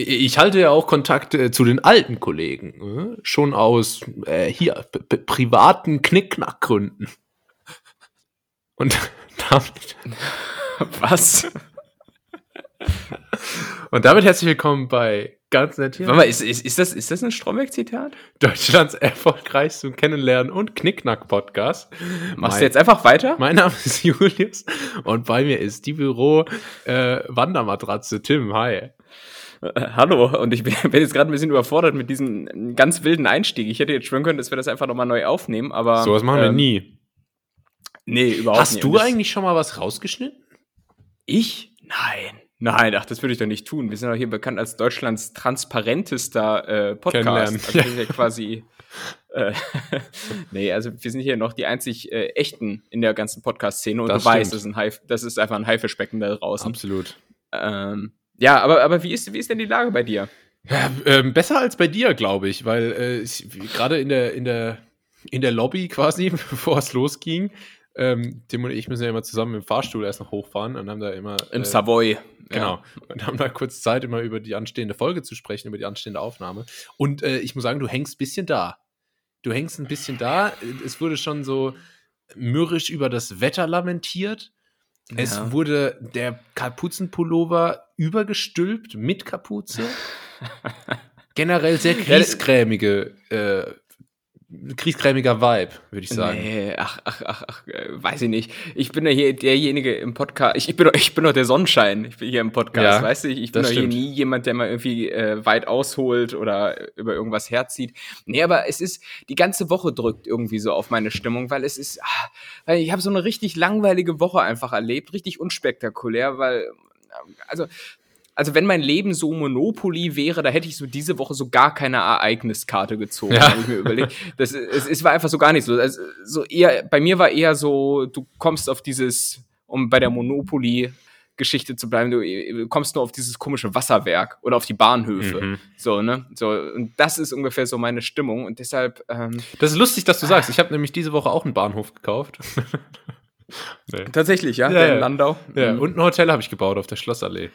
Ich halte ja auch Kontakt äh, zu den alten Kollegen, äh, schon aus äh, hier privaten Knickknackgründen. Und damit. Was? Und damit herzlich willkommen bei Ganz nett hier. Warte mal, ist, ist, ist, das, ist das ein Stromberg-Zitat? Deutschlands erfolgreichsten Kennenlernen- und Knickknack-Podcast. Machst mein, du jetzt einfach weiter? Mein Name ist Julius und bei mir ist die Büro-Wandermatratze äh, Tim. Hi. Hallo, und ich bin, bin jetzt gerade ein bisschen überfordert mit diesem ganz wilden Einstieg. Ich hätte jetzt schwören können, dass wir das einfach nochmal neu aufnehmen, aber. So was machen ähm, wir nie. Nee, überhaupt Hast nicht. Hast du eigentlich schon mal was rausgeschnitten? Ich? Nein. Nein, ach, das würde ich doch nicht tun. Wir sind doch hier bekannt als Deutschlands transparentester äh, Podcast. Also ja quasi. Äh, nee, also wir sind hier noch die einzig äh, echten in der ganzen Podcast-Szene und das du stimmt. weißt, das ist, ein das ist einfach ein Haifischbecken da draußen. Absolut. Ähm, ja, aber, aber wie, ist, wie ist denn die Lage bei dir? Ja, ähm, besser als bei dir, glaube ich, weil äh, gerade in der, in, der, in der Lobby quasi, bevor es losging, ähm, Tim und ich müssen ja immer zusammen im Fahrstuhl erst noch hochfahren und haben da immer. Im äh, Savoy. Genau. Ja. Und haben da kurz Zeit, immer über die anstehende Folge zu sprechen, über die anstehende Aufnahme. Und äh, ich muss sagen, du hängst ein bisschen da. Du hängst ein bisschen da. Es wurde schon so mürrisch über das Wetter lamentiert. Ja. Es wurde der Kapuzenpullover übergestülpt mit Kapuze. Generell sehr griesgrämige äh, kriegskrämiger Vibe, würde ich sagen. Nee, ach, ach, ach, ach, äh, weiß ich nicht. Ich bin ja hier derjenige im Podcast, ich, ich bin ich bin doch der Sonnenschein, ich bin hier im Podcast, ja, weißt du, ich, ich bin doch hier nie jemand, der mal irgendwie äh, weit ausholt oder über irgendwas herzieht. Nee, aber es ist, die ganze Woche drückt irgendwie so auf meine Stimmung, weil es ist, ach, weil ich habe so eine richtig langweilige Woche einfach erlebt, richtig unspektakulär, weil also also wenn mein Leben so Monopoly wäre, da hätte ich so diese Woche so gar keine Ereigniskarte gezogen, ja. ich mir überlegt. Das, es, es war einfach so gar nicht so. Also, so eher, bei mir war eher so, du kommst auf dieses, um bei der Monopoly Geschichte zu bleiben, du kommst nur auf dieses komische Wasserwerk oder auf die Bahnhöfe. Mhm. So, ne? So, und das ist ungefähr so meine Stimmung. Und deshalb. Ähm, das ist lustig, dass du ah. sagst. Ich habe nämlich diese Woche auch einen Bahnhof gekauft. nee. Tatsächlich, ja, ja, ja. in Landau. Ja, mhm. und ein Hotel habe ich gebaut auf der Schlossallee.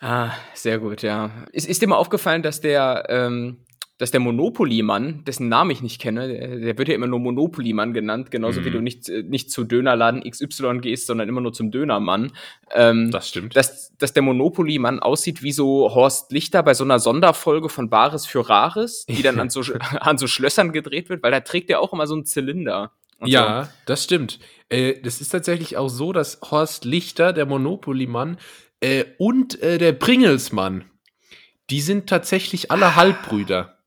Ah, sehr gut, ja. Ist, ist dir mal aufgefallen, dass der, ähm, dass der Monopoly-Mann, dessen Namen ich nicht kenne, der, der wird ja immer nur Monopoly-Mann genannt, genauso mhm. wie du nicht, äh, nicht zu Dönerladen XY gehst, sondern immer nur zum Dönermann. Ähm, das stimmt. Dass, dass der Monopoly-Mann aussieht wie so Horst Lichter bei so einer Sonderfolge von Bares für Rares, die dann an so, an so Schlössern gedreht wird, weil da trägt er auch immer so einen Zylinder. Ja, so. das stimmt. Äh, das ist tatsächlich auch so, dass Horst Lichter, der Monopoly-Mann, äh, und äh, der Pringelsmann, die sind tatsächlich alle Halbbrüder.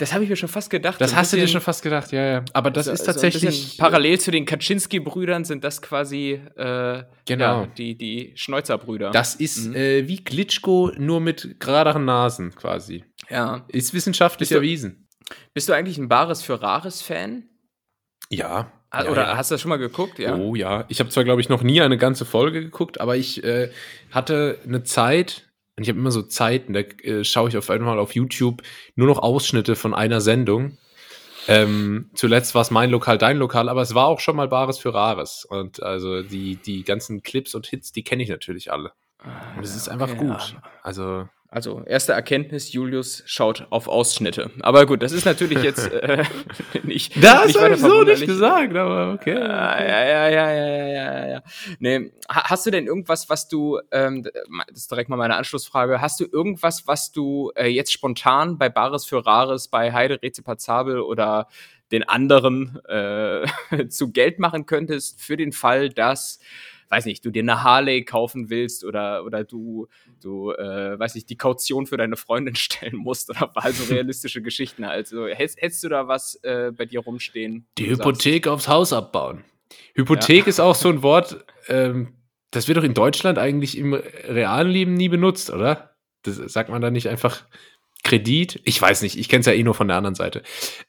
Das habe ich mir schon fast gedacht. Das so hast bisschen, du dir schon fast gedacht, ja, ja. Aber das so, ist tatsächlich. So parallel zu den Kaczynski-Brüdern sind das quasi äh, genau. Ja, die, die Schneuzer-Brüder. Das ist mhm. äh, wie Glitschko, nur mit geraderen Nasen quasi. Ja. Ist wissenschaftlich bist erwiesen. Bist du eigentlich ein Bares für Rares-Fan? Ja. Ah, oder ja. hast du das schon mal geguckt? Ja. Oh ja. Ich habe zwar, glaube ich, noch nie eine ganze Folge geguckt, aber ich äh, hatte eine Zeit, und ich habe immer so Zeiten, da äh, schaue ich auf einmal auf YouTube nur noch Ausschnitte von einer Sendung. Ähm, zuletzt war es mein Lokal, dein Lokal, aber es war auch schon mal Bares für Rares. Und also die, die ganzen Clips und Hits, die kenne ich natürlich alle. Ah, und es ist einfach okay, gut. Ja. Also also erste Erkenntnis, Julius schaut auf Ausschnitte. Aber gut, das ist natürlich jetzt äh, nicht. Das habe ich so nicht gesagt, aber okay. Ah, ja, ja, ja, ja, ja, ja. Nee, hast du denn irgendwas, was du, ähm, das ist direkt mal meine Anschlussfrage, hast du irgendwas, was du äh, jetzt spontan bei Bares für Rares, bei Heide Rezipazabel oder den anderen äh, zu Geld machen könntest für den Fall, dass weiß nicht, du dir eine Harley kaufen willst oder, oder du, du, äh, weiß nicht, die Kaution für deine Freundin stellen musst oder also realistische Geschichten. Also hättest, hättest du da was äh, bei dir rumstehen? Die Hypothek sagst? aufs Haus abbauen. Hypothek ja. ist auch so ein Wort, ähm, das wird doch in Deutschland eigentlich im realen Leben nie benutzt, oder? Das sagt man da nicht einfach Kredit? Ich weiß nicht, ich kenne es ja eh nur von der anderen Seite.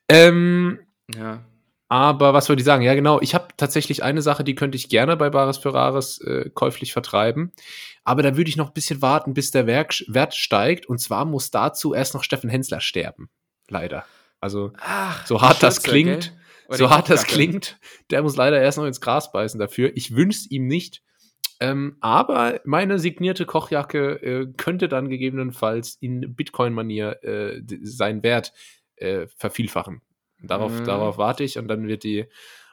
Ähm, ja. Aber was wollte ich sagen? Ja, genau. Ich habe tatsächlich eine Sache, die könnte ich gerne bei Bares für Rares äh, käuflich vertreiben. Aber da würde ich noch ein bisschen warten, bis der Werk Wert steigt. Und zwar muss dazu erst noch Steffen Hensler sterben. Leider. Also, Ach, so hart das klingt, so hart das klingt, der muss leider erst noch ins Gras beißen dafür. Ich wünsche ihm nicht. Ähm, aber meine signierte Kochjacke äh, könnte dann gegebenenfalls in Bitcoin-Manier äh, seinen Wert äh, vervielfachen. Darauf, mm. darauf warte ich und dann wird die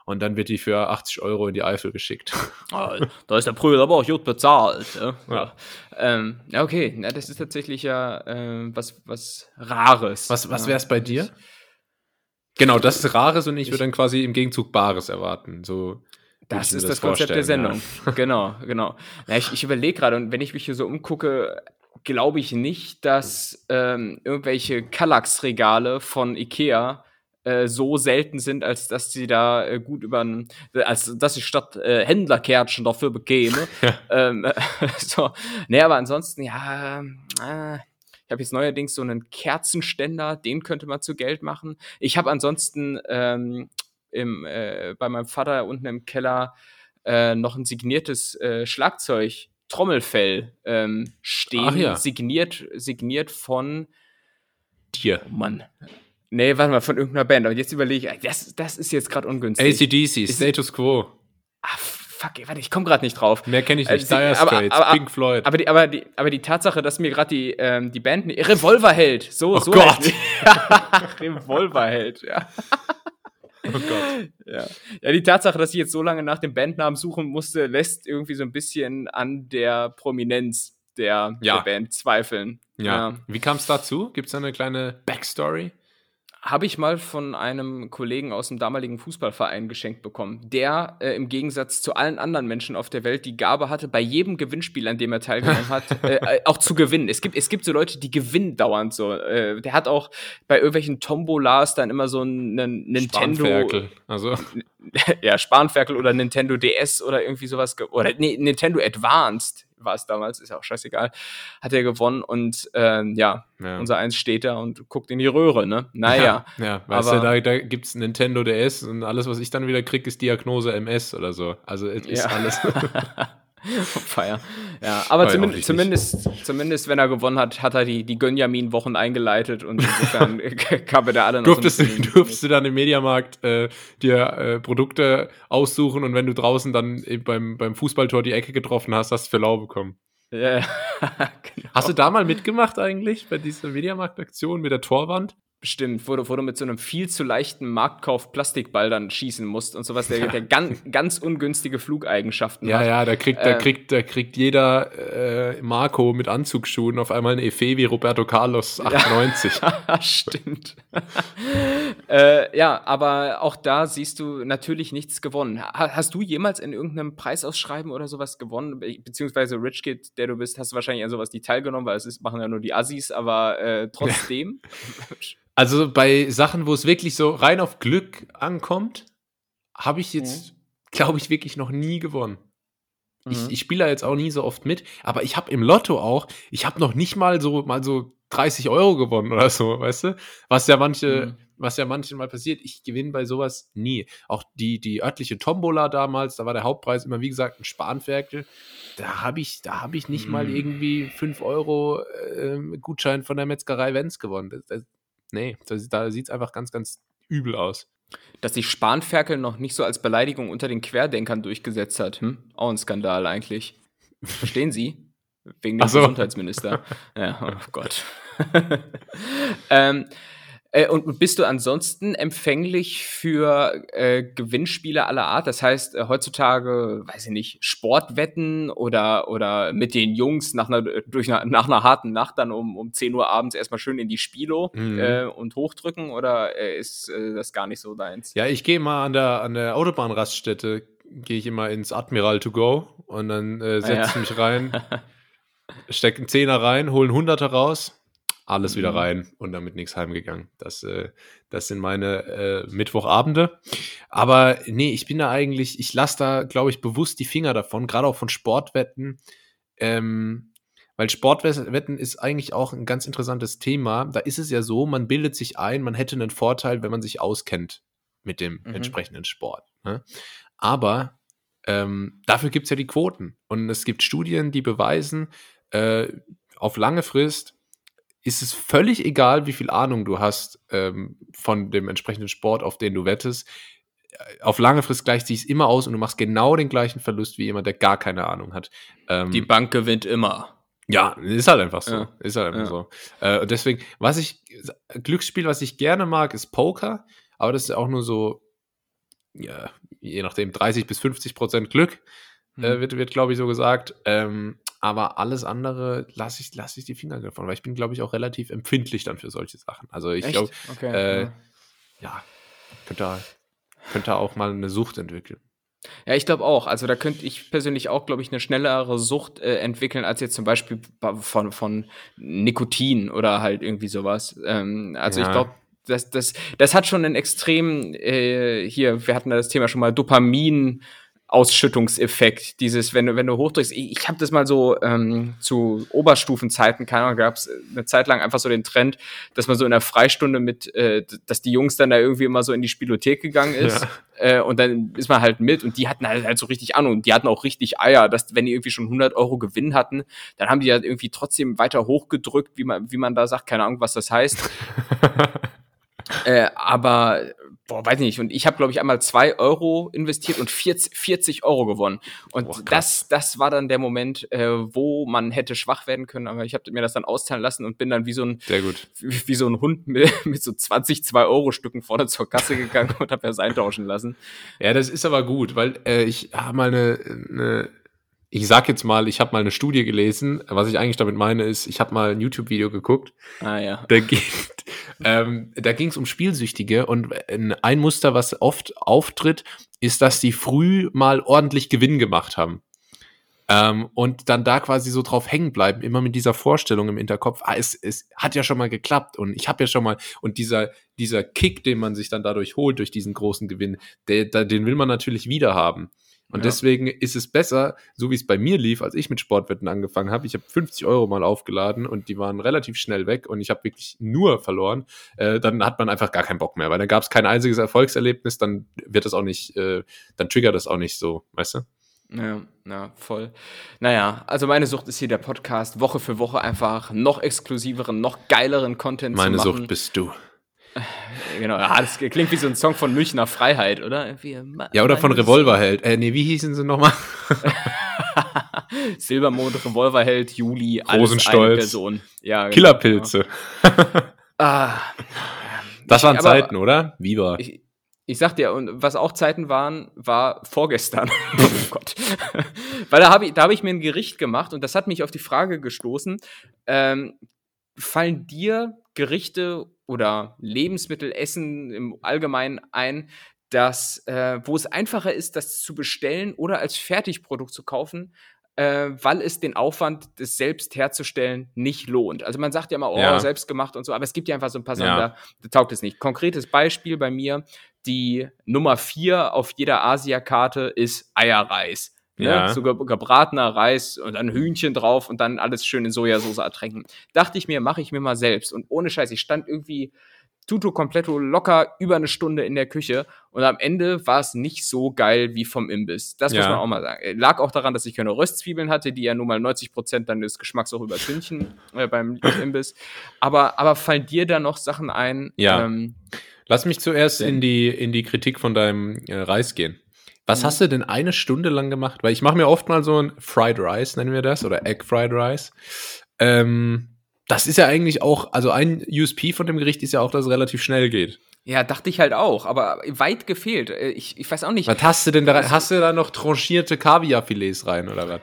und dann wird die für 80 Euro in die Eifel geschickt. Ah, da ist der Brüder aber auch gut bezahlt. Ja, ja. Ähm, okay, ja, das ist tatsächlich ja äh, was, was Rares. Was, was wäre es bei dir? Genau, das ist Rares und ich, ich würde dann quasi im Gegenzug Bares erwarten. So das ist das, das Konzept der Sendung. Ja. Genau, genau. Ja, ich, ich überlege gerade, und wenn ich mich hier so umgucke, glaube ich nicht, dass ähm, irgendwelche Kallax-Regale von Ikea äh, so selten sind, als dass sie da äh, gut über als dass ich statt äh, Händlerkärtchen dafür bekäme. Ja. Ähm, so. Nee, aber ansonsten, ja, äh, ich habe jetzt neuerdings so einen Kerzenständer, den könnte man zu Geld machen. Ich habe ansonsten ähm, im, äh, bei meinem Vater unten im Keller äh, noch ein signiertes äh, Schlagzeug, Trommelfell ähm, stehen, ja. signiert, signiert von dir. Oh Mann. Nee, warte mal, von irgendeiner Band. Aber jetzt überlege ich, das, das ist jetzt gerade ungünstig. ACDC, Status Quo. Ah, fuck, warte, ich komme gerade nicht drauf. Mehr kenne ich nicht. Äh, Dire Straits, aber, aber, Pink Floyd. Aber die, aber, die, aber die Tatsache, dass mir gerade die, ähm, die Band Revolver hält. So, oh so Gott. Revolver hält, ja. Oh Gott. Ja. ja, die Tatsache, dass ich jetzt so lange nach dem Bandnamen suchen musste, lässt irgendwie so ein bisschen an der Prominenz der, ja. der Band zweifeln. Ja. ja. Wie kam es dazu? Gibt es da eine kleine Backstory? Habe ich mal von einem Kollegen aus dem damaligen Fußballverein geschenkt bekommen, der äh, im Gegensatz zu allen anderen Menschen auf der Welt die Gabe hatte, bei jedem Gewinnspiel, an dem er teilgenommen hat, äh, äh, auch zu gewinnen. Es gibt, es gibt so Leute, die gewinnen dauernd so. Äh, der hat auch bei irgendwelchen Tombolas dann immer so einen Nintendo. Spanferkel. Also. ja, Spanferkel oder Nintendo DS oder irgendwie sowas. Oder nee, Nintendo Advanced war es damals, ist ja auch scheißegal, hat er gewonnen und ähm, ja, ja, unser Eins steht da und guckt in die Röhre, ne? Naja. Ja, ja weißt aber, du, da, da gibt es Nintendo DS und alles, was ich dann wieder kriege, ist Diagnose MS oder so. Also es ist ja. alles. Feier. Ja, aber zumindest, zumindest, zumindest, wenn er gewonnen hat, hat er die, die Gönjamin-Wochen eingeleitet und insofern kam er da alle noch durftest, so du, durftest du dann im Mediamarkt äh, dir äh, Produkte aussuchen und wenn du draußen dann beim, beim Fußballtor die Ecke getroffen hast, hast du für lau bekommen. Ja, genau. Hast du da mal mitgemacht eigentlich bei dieser Mediamarkt-Aktion mit der Torwand? Bestimmt, wo du, wo du mit so einem viel zu leichten Marktkauf Plastikball dann schießen musst und sowas, der, der ganz, ganz ungünstige Flugeigenschaften ja, hat. Ja, ja, da kriegt, da ähm, kriegt, da kriegt jeder äh, Marco mit Anzugsschuhen auf einmal ein Efe wie Roberto Carlos 98. Ja, stimmt. äh, ja, aber auch da siehst du natürlich nichts gewonnen. Hast du jemals in irgendeinem Preisausschreiben oder sowas gewonnen? Beziehungsweise Rich Kid, der du bist, hast du wahrscheinlich an sowas die teilgenommen, weil es ist, machen ja nur die Assis, aber äh, trotzdem. Also bei Sachen, wo es wirklich so rein auf Glück ankommt, habe ich jetzt, mhm. glaube ich, wirklich noch nie gewonnen. Mhm. Ich, ich spiele da jetzt auch nie so oft mit, aber ich habe im Lotto auch, ich habe noch nicht mal so mal so 30 Euro gewonnen oder so, weißt du? Was ja manche, mhm. was ja manchen mal passiert, ich gewinne bei sowas nie. Auch die, die örtliche Tombola damals, da war der Hauptpreis immer, wie gesagt, ein Spanferkel. Da habe ich, da habe ich nicht mal mhm. irgendwie 5 Euro äh, Gutschein von der Metzgerei Wenz gewonnen. Das, das, nee, das, da sieht es einfach ganz, ganz übel aus. Dass sich Spanferkel noch nicht so als Beleidigung unter den Querdenkern durchgesetzt hat. Hm? Auch ein Skandal eigentlich. Verstehen Sie? Wegen dem so. Gesundheitsminister. ja, oh Gott. ähm, äh, und bist du ansonsten empfänglich für äh, Gewinnspiele aller Art? Das heißt, äh, heutzutage, weiß ich nicht, Sportwetten oder, oder mit den Jungs nach einer, durch eine, nach einer harten Nacht dann um, um 10 Uhr abends erstmal schön in die Spilo mhm. äh, und hochdrücken oder äh, ist äh, das gar nicht so deins? Ja, ich gehe mal an der, an der Autobahnraststätte, gehe ich immer ins Admiral to go und dann äh, setze ich ja. mich rein, stecke einen Zehner rein, hole einen Hunderter raus alles wieder mhm. rein und damit nichts heimgegangen. Das, äh, das sind meine äh, Mittwochabende. Aber nee, ich bin da eigentlich, ich lasse da, glaube ich, bewusst die Finger davon, gerade auch von Sportwetten. Ähm, weil Sportwetten ist eigentlich auch ein ganz interessantes Thema. Da ist es ja so, man bildet sich ein, man hätte einen Vorteil, wenn man sich auskennt mit dem mhm. entsprechenden Sport. Ne? Aber ähm, dafür gibt es ja die Quoten. Und es gibt Studien, die beweisen, äh, auf lange Frist ist es völlig egal, wie viel Ahnung du hast ähm, von dem entsprechenden Sport, auf den du wettest. auf lange Frist gleicht sich immer aus und du machst genau den gleichen Verlust wie jemand, der gar keine Ahnung hat. Ähm, Die Bank gewinnt immer. Ja, ist halt einfach so. Ja. Ist halt einfach ja. so. Äh, und deswegen, was ich, Glücksspiel, was ich gerne mag, ist Poker, aber das ist auch nur so, ja, je nachdem, 30 bis 50 Prozent Glück, mhm. äh, wird, wird glaube ich, so gesagt. Ähm, aber alles andere lasse ich, lass ich die Finger davon, weil ich bin, glaube ich, auch relativ empfindlich dann für solche Sachen. Also ich glaube, okay. äh, ja. ja, könnte, könnte auch mal eine Sucht entwickeln. Ja, ich glaube auch. Also da könnte ich persönlich auch, glaube ich, eine schnellere Sucht äh, entwickeln als jetzt zum Beispiel von, von Nikotin oder halt irgendwie sowas. Ähm, also ja. ich glaube, das, das, das hat schon einen extrem, äh, hier, wir hatten das Thema schon mal, Dopamin Ausschüttungseffekt, dieses, wenn du, wenn du hochdrückst, ich, ich habe das mal so ähm, zu Oberstufenzeiten, keine Ahnung, gab es eine Zeit lang einfach so den Trend, dass man so in der Freistunde mit, äh, dass die Jungs dann da irgendwie immer so in die Spielothek gegangen ist ja. äh, und dann ist man halt mit und die hatten halt, halt so richtig Ahnung und die hatten auch richtig Eier, dass wenn die irgendwie schon 100 Euro Gewinn hatten, dann haben die halt irgendwie trotzdem weiter hochgedrückt, wie man, wie man da sagt, keine Ahnung, was das heißt. äh, aber boah, weiß nicht, und ich habe, glaube ich, einmal zwei Euro investiert und 40, 40 Euro gewonnen. Und boah, das, das war dann der Moment, äh, wo man hätte schwach werden können, aber ich habe mir das dann auszahlen lassen und bin dann wie so ein, Sehr gut. Wie, wie so ein Hund mit, mit so 20 2-Euro-Stücken vorne zur Kasse gegangen und habe das eintauschen lassen. Ja, das ist aber gut, weil äh, ich habe mal eine, eine ich sag jetzt mal, ich habe mal eine Studie gelesen. Was ich eigentlich damit meine, ist, ich habe mal ein YouTube-Video geguckt. Ah ja. Da ging ähm, da ging es um Spielsüchtige und ein Muster, was oft auftritt, ist, dass die früh mal ordentlich Gewinn gemacht haben. Ähm, und dann da quasi so drauf hängen bleiben, immer mit dieser Vorstellung im Hinterkopf, ah, es, es hat ja schon mal geklappt und ich habe ja schon mal, und dieser, dieser Kick, den man sich dann dadurch holt, durch diesen großen Gewinn, der, der, den will man natürlich wieder haben. Und ja. deswegen ist es besser, so wie es bei mir lief, als ich mit Sportwetten angefangen habe. Ich habe 50 Euro mal aufgeladen und die waren relativ schnell weg und ich habe wirklich nur verloren. Äh, dann hat man einfach gar keinen Bock mehr, weil dann gab es kein einziges Erfolgserlebnis, dann wird das auch nicht, äh, dann triggert das auch nicht so, weißt du? Ja, ja, voll. Naja, also meine Sucht ist hier der Podcast, Woche für Woche einfach noch exklusiveren, noch geileren Content meine zu machen. Meine Sucht bist du. Genau, ja, das klingt wie so ein Song von Münchner Freiheit, oder? ja, oder von Revolverheld. Äh, nee, wie hießen sie nochmal? Silbermond, Revolverheld, Juli, Rosenstolz. Ja, genau, Killerpilze. Genau. ah, das waren aber, Zeiten, oder? Wie war? Ich, ich sag dir, und was auch Zeiten waren, war vorgestern. oh Gott. Weil da habe ich, hab ich mir ein Gericht gemacht und das hat mich auf die Frage gestoßen, ähm, fallen dir Gerichte oder Lebensmittel, Essen im Allgemeinen ein, dass, äh, wo es einfacher ist, das zu bestellen oder als Fertigprodukt zu kaufen, äh, weil es den Aufwand, das selbst herzustellen, nicht lohnt. Also man sagt ja immer, oh, ja. selbst gemacht und so, aber es gibt ja einfach so ein paar Sachen, ja. da, da taugt es nicht. Konkretes Beispiel bei mir, die Nummer vier auf jeder Asia-Karte ist Eierreis. Ne? Ja. So gebratener Reis und dann Hühnchen drauf und dann alles schön in Sojasauce ertränken. Dachte ich mir, mache ich mir mal selbst. Und ohne Scheiß, ich stand irgendwie tuto completo locker über eine Stunde in der Küche und am Ende war es nicht so geil wie vom Imbiss. Das ja. muss man auch mal sagen. Lag auch daran, dass ich keine Röstzwiebeln hatte, die ja nun mal 90 Prozent dann des Geschmacks auch übertünchen äh, beim Imbiss. Aber, aber fallen dir da noch Sachen ein? Ja. Ähm, Lass mich zuerst in die, in die Kritik von deinem äh, Reis gehen. Was hast du denn eine Stunde lang gemacht? Weil ich mache mir oft mal so ein Fried Rice, nennen wir das, oder Egg Fried Rice. Ähm, das ist ja eigentlich auch, also ein USP von dem Gericht ist ja auch, dass es relativ schnell geht. Ja, dachte ich halt auch, aber weit gefehlt. Äh, ich, ich weiß auch nicht. Was hast du denn da? Hast du da noch tranchierte Kaviarfilets rein oder was?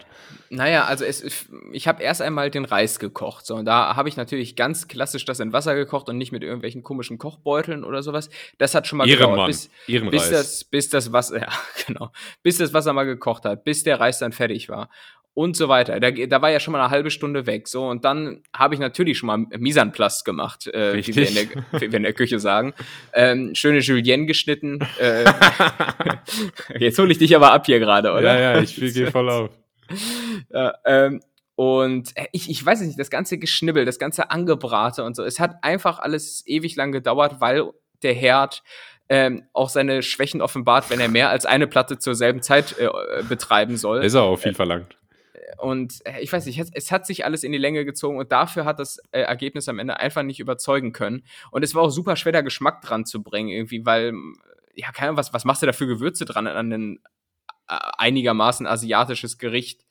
Naja, also es, ich habe erst einmal den Reis gekocht. So, und da habe ich natürlich ganz klassisch das in Wasser gekocht und nicht mit irgendwelchen komischen Kochbeuteln oder sowas. Das hat schon mal Ehrenmann. gedauert, bis, bis das, bis das Wasser, ja, genau, bis das Wasser mal gekocht hat, bis der Reis dann fertig war und so weiter. Da, da war ja schon mal eine halbe Stunde weg. So, und dann habe ich natürlich schon mal Misanplast gemacht, äh, wie, wir in, der, wie wir in der Küche sagen. Ähm, schöne Julienne geschnitten. Äh, jetzt hole ich dich aber ab hier gerade, oder? Ja, ja, ich gehe voll auf. ja, ähm, und ich, ich weiß nicht, das ganze Geschnibbel, das ganze Angebrate und so, es hat einfach alles ewig lang gedauert, weil der Herd ähm, auch seine Schwächen offenbart, wenn er mehr als eine Platte zur selben Zeit äh, betreiben soll. Ist er auch viel verlangt und äh, ich weiß nicht, es hat sich alles in die Länge gezogen und dafür hat das äh, Ergebnis am Ende einfach nicht überzeugen können. Und es war auch super schwer, da Geschmack dran zu bringen, irgendwie, weil ja, keine Ahnung, was, was machst du da für Gewürze dran an ein äh, einigermaßen asiatisches Gericht?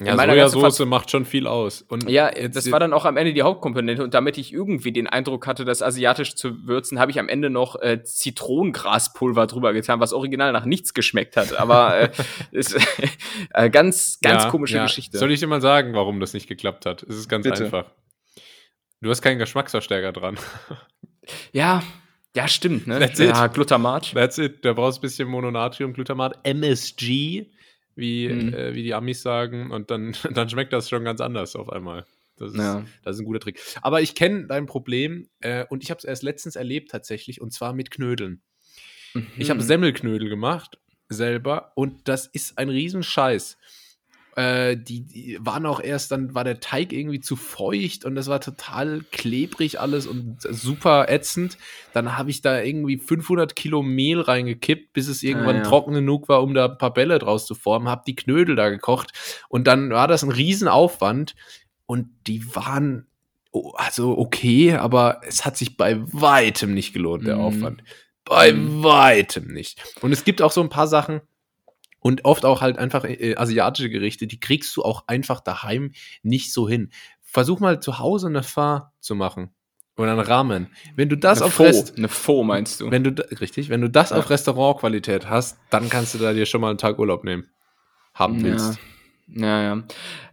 Ja, Sojasauce macht schon viel aus. Und ja, das war dann auch am Ende die Hauptkomponente. Und damit ich irgendwie den Eindruck hatte, das asiatisch zu würzen, habe ich am Ende noch äh, Zitronengraspulver drüber getan, was original nach nichts geschmeckt hat. Aber äh, ist äh, ganz, ganz ja, komische ja. Geschichte. Soll ich dir mal sagen, warum das nicht geklappt hat? Es ist ganz Bitte. einfach. Du hast keinen Geschmacksverstärker dran. Ja, ja, stimmt, ne? That's ja, it. Glutamat. That's it. Da brauchst ein bisschen Mononatriumglutamat. MSG wie, mhm. äh, wie die Amis sagen. Und dann, dann schmeckt das schon ganz anders auf einmal. Das ist, ja. das ist ein guter Trick. Aber ich kenne dein Problem äh, und ich habe es erst letztens erlebt tatsächlich und zwar mit Knödeln. Mhm. Ich habe Semmelknödel gemacht selber und das ist ein Riesenscheiß. Äh, die, die, waren auch erst, dann war der Teig irgendwie zu feucht und das war total klebrig alles und super ätzend. Dann habe ich da irgendwie 500 Kilo Mehl reingekippt, bis es irgendwann ah, ja. trocken genug war, um da ein paar Bälle draus zu formen. Habe die Knödel da gekocht und dann war das ein Riesenaufwand und die waren also okay, aber es hat sich bei weitem nicht gelohnt, der mhm. Aufwand. Bei mhm. weitem nicht. Und es gibt auch so ein paar Sachen, und oft auch halt einfach äh, asiatische Gerichte, die kriegst du auch einfach daheim nicht so hin. Versuch mal zu Hause eine Pho zu machen. Oder einen Ramen. Wenn du das eine auf Rest, eine Pho meinst du? Wenn du richtig, wenn du das ja. auf Restaurantqualität hast, dann kannst du da dir schon mal einen Tag Urlaub nehmen. Haben willst. Ja, ja.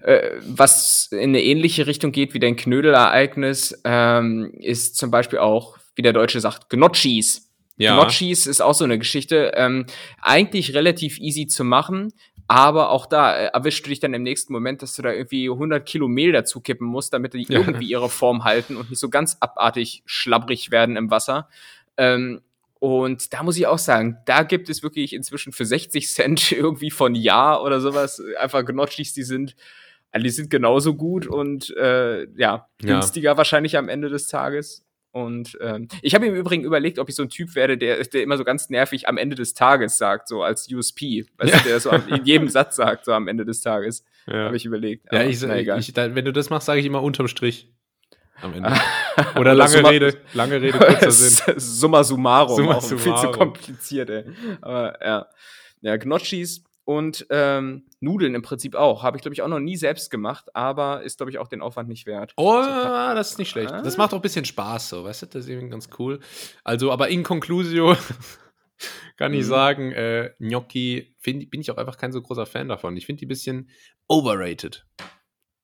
Äh, was in eine ähnliche Richtung geht wie dein Knödelereignis, ähm, ist zum Beispiel auch, wie der Deutsche sagt, Gnocchis. Ja. Gnocchis ist auch so eine Geschichte. Ähm, eigentlich relativ easy zu machen, aber auch da äh, erwischst du dich dann im nächsten Moment, dass du da irgendwie 100 Kilo Mehl dazu kippen musst, damit die ja. irgendwie ihre Form halten und nicht so ganz abartig schlabbrig werden im Wasser. Ähm, und da muss ich auch sagen, da gibt es wirklich inzwischen für 60 Cent irgendwie von Ja oder sowas einfach Gnocchis, die sind, die sind genauso gut und äh, ja, günstiger ja. wahrscheinlich am Ende des Tages. Und ähm, ich habe im Übrigen überlegt, ob ich so ein Typ werde, der, der immer so ganz nervig am Ende des Tages sagt, so als USP. Weißt ja. du, der so in jedem Satz sagt, so am Ende des Tages. Ja. Habe ich überlegt. Aber, ja, ich, na, egal. Ich, da, wenn du das machst, sage ich immer unterm Strich. Am Ende. Oder lange Summa, Rede, lange Rede, kurzer Sinn. Summa summarum. Summa summarum. Viel zu kompliziert, ey. Aber ja. Ja, Gnocchis und ähm, Nudeln im Prinzip auch. Habe ich, glaube ich, auch noch nie selbst gemacht, aber ist, glaube ich, auch den Aufwand nicht wert. Oh, also, das ist nicht schlecht. Das macht auch ein bisschen Spaß, so, weißt du? Das ist eben ganz cool. Also, aber in Conclusio kann ich mhm. sagen, äh, Gnocchi find, bin ich auch einfach kein so großer Fan davon. Ich finde die ein bisschen overrated.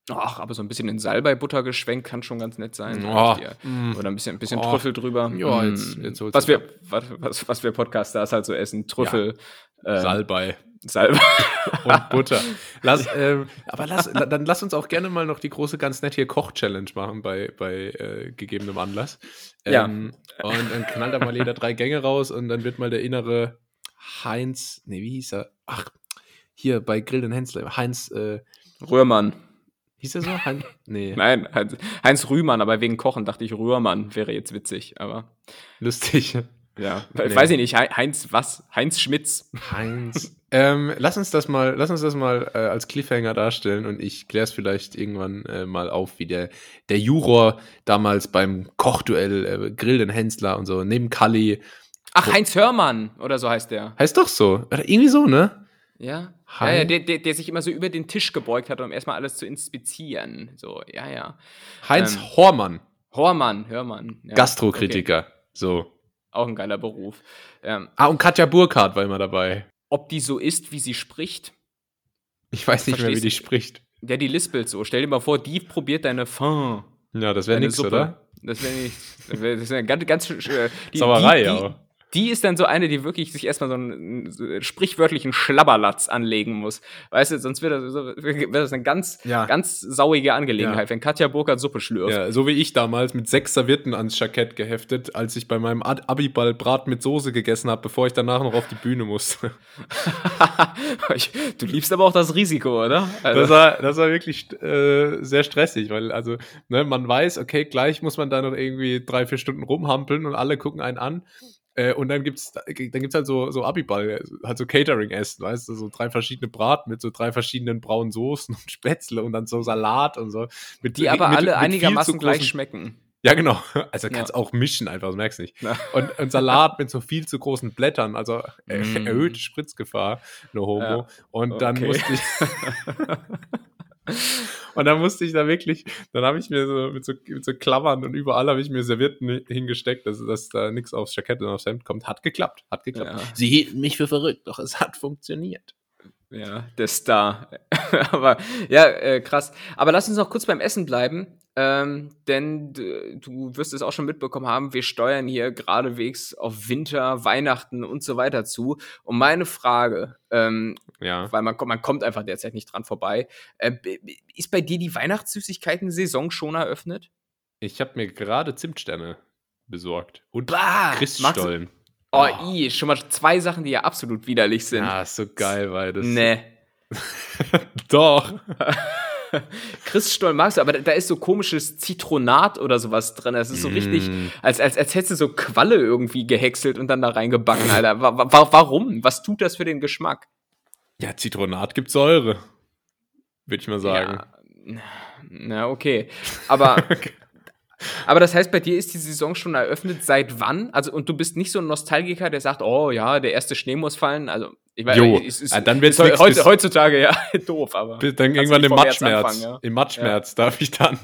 Ach, aber so ein bisschen in Salbei-Butter geschwenkt kann schon ganz nett sein. Oh, mm. Oder ein bisschen, ein bisschen oh. Trüffel drüber. Ja, jetzt, mm. jetzt was, wir, was, was, was wir Podcaster halt so essen. Trüffel. Ja. Ähm, Salbei. Salbe. Und Butter. Lass, ähm, aber lass, dann lass uns auch gerne mal noch die große, ganz nette hier Koch-Challenge machen bei, bei äh, gegebenem Anlass. Ähm, ja. Und dann knallt da mal jeder drei Gänge raus und dann wird mal der innere Heinz, nee, wie hieß er? Ach, hier bei Grill den Hensler, Heinz äh, Röhrmann. Hieß er so? Heinz, nee. Nein, Heinz, Heinz Rühmann, aber wegen Kochen dachte ich Rührmann wäre jetzt witzig, aber. Lustig. Ja, nee. weiß ich nicht. Heinz was? Heinz Schmitz. Heinz. ähm, lass uns das mal, lass uns das mal äh, als Cliffhanger darstellen und ich kläre es vielleicht irgendwann äh, mal auf, wie der, der Juror damals beim Kochduell äh, Grill den Hensler und so, neben Kalli. Ach, Heinz Hörmann oder so heißt der. Heißt doch so. Oder irgendwie so, ne? Ja. Ja, ja der, der, der, sich immer so über den Tisch gebeugt hat, um erstmal alles zu inspizieren. So, ja, ja. Heinz ähm, Hormann. Hormann, Hörmann. Ja. Gastrokritiker. Okay. So. Auch ein geiler Beruf. Ähm, ah, und Katja Burkhardt war immer dabei. Ob die so ist, wie sie spricht? Ich weiß nicht Verstehst mehr, wie die spricht. Ja, die lispelt so. Stell dir mal vor, die probiert deine Fin. Ja, das wäre nichts, oder? Das wäre nicht. Das wäre wär ganz, ganz äh, die, Sauerei, die, die, die ist dann so eine, die wirklich sich erstmal so einen, einen sprichwörtlichen Schlabberlatz anlegen muss. Weißt du, sonst wird das, wird das eine ganz, ja. ganz sauige Angelegenheit, ja. wenn Katja Burkhardt Suppe schlürft. Ja, so wie ich damals mit sechs Servietten ans Jackett geheftet, als ich bei meinem Abiball Brat mit Soße gegessen habe, bevor ich danach noch auf die Bühne musste. du liebst aber auch das Risiko, oder? Also. Das, war, das war wirklich äh, sehr stressig, weil also ne, man weiß, okay, gleich muss man da noch irgendwie drei, vier Stunden rumhampeln und alle gucken einen an. Äh, und dann gibt's, dann gibt's halt so, so Abiball, halt so Catering-Essen, weißt du, so drei verschiedene Braten mit so drei verschiedenen braunen Soßen und Spätzle und dann so Salat und so. Mit, Die aber mit, alle mit einigermaßen gleich schmecken. Ja, genau. Also kannst ja. auch mischen einfach, das merkst du nicht. Und, und, Salat mit so viel zu großen Blättern, also mm. erhöhte Spritzgefahr, no homo. Ja. Und okay. dann musste ich. und dann musste ich da wirklich, dann habe ich mir so mit, so mit so Klammern und überall habe ich mir Servietten hingesteckt, dass, dass da nichts aufs Jackett und aufs Hemd kommt. Hat geklappt, hat geklappt. Ja. Sie hielten mich für verrückt, doch es hat funktioniert. Ja, der Star. Aber ja, äh, krass. Aber lass uns noch kurz beim Essen bleiben. Ähm, denn du wirst es auch schon mitbekommen haben, wir steuern hier geradewegs auf Winter, Weihnachten und so weiter zu. Und meine Frage, ähm, ja. weil man, man kommt einfach derzeit nicht dran vorbei, äh, ist bei dir die Weihnachtssüßigkeiten-Saison schon eröffnet? Ich habe mir gerade Zimtsterne besorgt und bah, Christstollen. Oh, oh, i, schon mal zwei Sachen, die ja absolut widerlich sind. Ja, ist so geil, weil das. Nee. Doch. Christstollen magst du, aber da ist so komisches Zitronat oder sowas drin. Es ist so mm. richtig, als, als, als hättest du so Qualle irgendwie gehäckselt und dann da reingebacken, Alter. Wa wa warum? Was tut das für den Geschmack? Ja, Zitronat gibt Säure. Würde ich mal sagen. Ja, na, okay. Aber Aber das heißt, bei dir ist die Saison schon eröffnet. Seit wann? Also, und du bist nicht so ein Nostalgiker, der sagt, oh ja, der erste Schnee muss fallen. Also, ich weiß, jo, ist, ist, dann wird's ist heute, heutzutage ja doof, aber. Dann irgendwann im Matschmerz. Ja. Im Matschmerz ja. darf ich dann.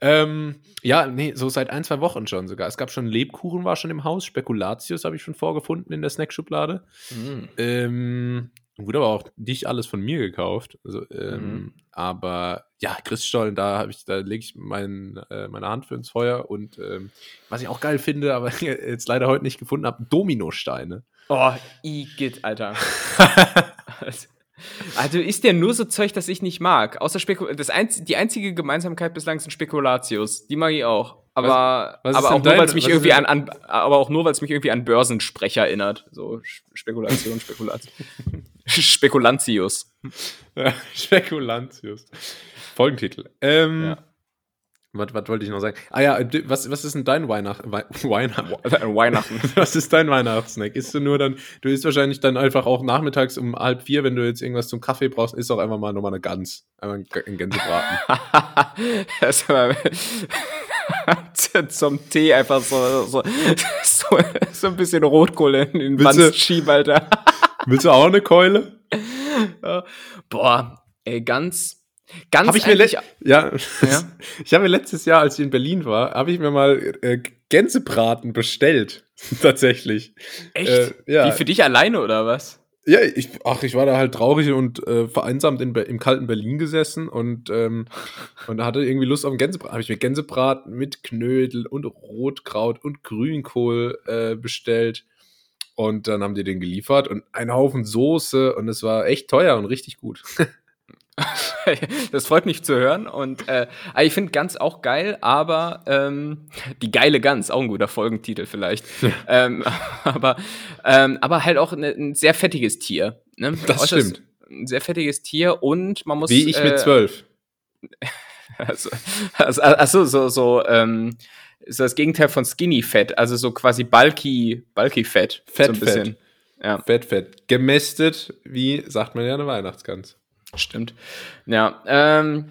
ähm, ja, nee, so seit ein, zwei Wochen schon sogar. Es gab schon Lebkuchen, war schon im Haus. Spekulatius habe ich schon vorgefunden in der Snackschublade. Mhm. Ähm, Wurde aber auch nicht alles von mir gekauft. Also, ähm, mhm. Aber ja, Christstollen, da habe ich, da lege ich mein, äh, meine Hand für ins Feuer und ähm, was ich auch geil finde, aber jetzt leider heute nicht gefunden habe, Dominosteine. Oh, Igitt, Alter. also ist der nur so Zeug, das ich nicht mag. Außer Spekul das einz die einzige Gemeinsamkeit bislang sind Spekulatius. Die mag ich auch. Aber, was, was aber auch nur, weil es mich irgendwie an, an, aber auch nur, weil es mich irgendwie an Börsensprecher erinnert. So Spekulation, Spekulation. Spekulantius. Ja, Spekulantius. Folgentitel. Ähm, ja. Was, was wollte ich noch sagen? Ah ja, was, was ist denn dein Weihnacht, Wei Weihnachten? Weihnachten. was ist dein Weihnachtssnack? Isst du nur dann, du isst wahrscheinlich dann einfach auch nachmittags um halb vier, wenn du jetzt irgendwas zum Kaffee brauchst, isst auch einfach mal nochmal eine Gans. Einmal einen Gänsebraten. das war zum Tee einfach so, so, so, so ein bisschen Rotkohl in den Wanst schieben, Alter. Willst du auch eine Keule? Boah, ey, ganz. Ganz hab ich mir ja, ja. ich habe mir letztes Jahr, als ich in Berlin war, habe ich mir mal äh, Gänsebraten bestellt. Tatsächlich. Echt? Äh, ja. Wie für dich alleine oder was? Ja, ich, ach, ich war da halt traurig und äh, vereinsamt in, im kalten Berlin gesessen und, ähm, und hatte irgendwie Lust auf Gänsebraten. Habe ich mir Gänsebraten mit Knödel und Rotkraut und Grünkohl äh, bestellt. Und dann haben die den geliefert und einen Haufen Soße und es war echt teuer und richtig gut. das freut mich zu hören. Und äh, also ich finde Gans auch geil, aber ähm, die geile Gans, auch ein guter Folgentitel vielleicht. ähm, aber, ähm, aber halt auch ne, ein sehr fettiges Tier. Ne? Das stimmt. Ein sehr fettiges Tier und man muss. Wie ich mit äh, zwölf. also, also, also so, so, ähm, ist das Gegenteil von Skinny Fett, also so quasi bulky, bulky Fett. Fett, so ein bisschen. Fett. Ja. Fett, Fett. Gemästet, wie sagt man ja eine Weihnachtsgans. Stimmt. Ja, ähm,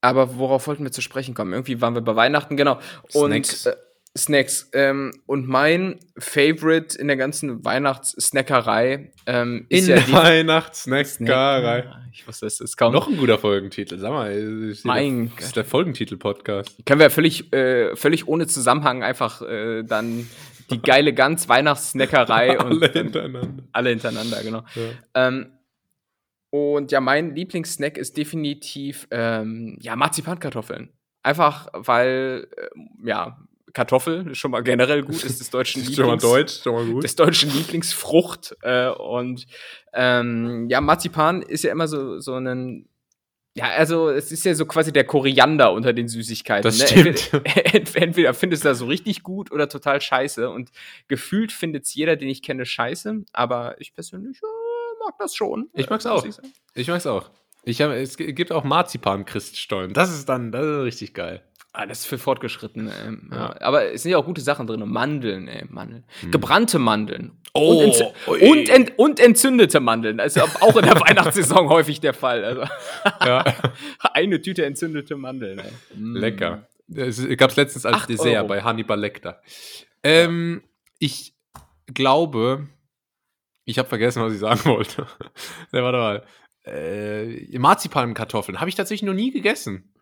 aber worauf wollten wir zu sprechen kommen? Irgendwie waren wir bei Weihnachten, genau. Und Snacks. Äh, Snacks. Ähm, und mein Favorite in der ganzen Weihnachtssnackerei ähm, ist in ja die Weihnachtssnackerei. Ich wusste, es ist kaum. Noch ein guter Folgentitel. Sag mal, mein der, ist der Folgentitel-Podcast. Können wir ja äh, völlig ohne Zusammenhang einfach äh, dann die geile Gans Weihnachtssnackerei und alle hintereinander. Alle hintereinander, genau. Ja. Ähm, und ja, mein Lieblingssnack ist definitiv ähm, ja Marzipankartoffeln. Einfach weil äh, ja Kartoffel, schon mal generell gut, ist des deutschen Lieblings... schon mal deutsch, schon mal gut. Des deutschen Lieblingsfrucht. Äh, und ähm, ja, Marzipan ist ja immer so, so ein ja, also es ist ja so quasi der Koriander unter den Süßigkeiten. Das ne? stimmt. Entweder, entweder findest du das so richtig gut oder total scheiße. Und gefühlt findet es jeder, den ich kenne, scheiße. Aber ich persönlich ja, mag das schon. Ich mag's äh, auch. Ich, ich mag's auch. Ich hab, es gibt auch Marzipan-Christstollen. Das ist dann das ist richtig geil. Ah, das ist für Fortgeschrittene. Ähm, ja. Aber es sind ja auch gute Sachen drin. Mandeln, ey, Mandeln. Hm. Gebrannte Mandeln. Oh, und, und, ent und, entzündete Mandeln. Das ist auch in der Weihnachtssaison häufig der Fall. Also. Ja. Eine Tüte entzündete Mandeln. Ey. Mm. Lecker. Es gab es letztens als Dessert Euro. bei Hannibal Lecter. Ähm, ich glaube, ich habe vergessen, was ich sagen wollte. ne, warte mal. Äh, Marzipankartoffeln habe ich tatsächlich noch nie gegessen.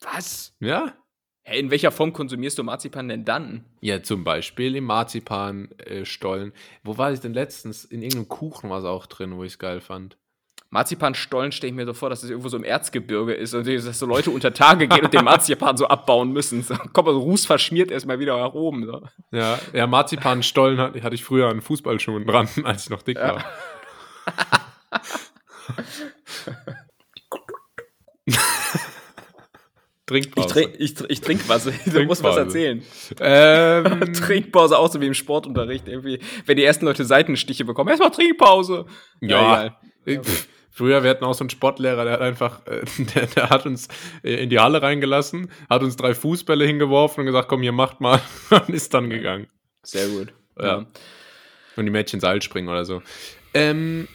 Was? Ja. Hey, in welcher Form konsumierst du Marzipan denn dann? Ja, zum Beispiel im Marzipanstollen. Äh, wo war ich denn letztens? In irgendeinem Kuchen war es auch drin, wo ich es geil fand. Marzipanstollen stelle ich mir so vor, dass es irgendwo so im Erzgebirge ist und dass so Leute unter Tage gehen und den Marzipan so abbauen müssen. So, kommt also Ruß verschmiert erstmal wieder nach oben. So. Ja, ja Marzipanstollen hatte, ich früher an Fußballschuhen dran, als ich noch dick ja. war. Trinkpause. Ich, trink, ich, ich trink was. Du musst was erzählen. Ähm, Trinkpause auch so wie im Sportunterricht. Irgendwie, wenn die ersten Leute Seitenstiche bekommen, erstmal Trinkpause. Ja, ja. Früher, wir hatten auch so einen Sportlehrer, der hat einfach, äh, der, der, hat uns äh, in die Halle reingelassen, hat uns drei Fußbälle hingeworfen und gesagt, komm, ihr macht mal, und ist dann gegangen. Sehr gut. Ja. ja. Und die Mädchen Seil springen oder so. Ähm,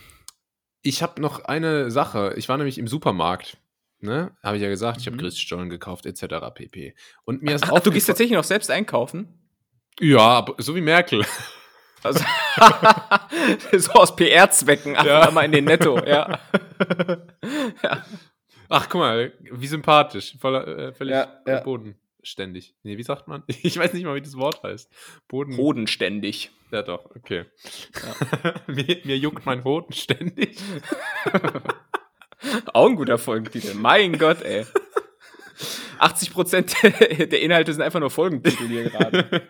ich habe noch eine Sache. Ich war nämlich im Supermarkt ne? Habe ich ja gesagt, ich habe mhm. Christstollen gekauft, etc. pp. Und mir ist auch. Du gehst tatsächlich noch selbst einkaufen? Ja, so wie Merkel. Also, so aus PR-Zwecken, ja. mal in den Netto, ja. ja. Ach, guck mal, wie sympathisch. Voller, äh, völlig ja, ja. bodenständig. Nee, wie sagt man? Ich weiß nicht mal, wie das Wort heißt. Boden. Bodenständig. Ja, doch, okay. Ja. mir, mir juckt mein Hoden ständig. Auch ein guter Folgentitel. Mein Gott, ey. 80% der Inhalte sind einfach nur Folgentitel hier gerade.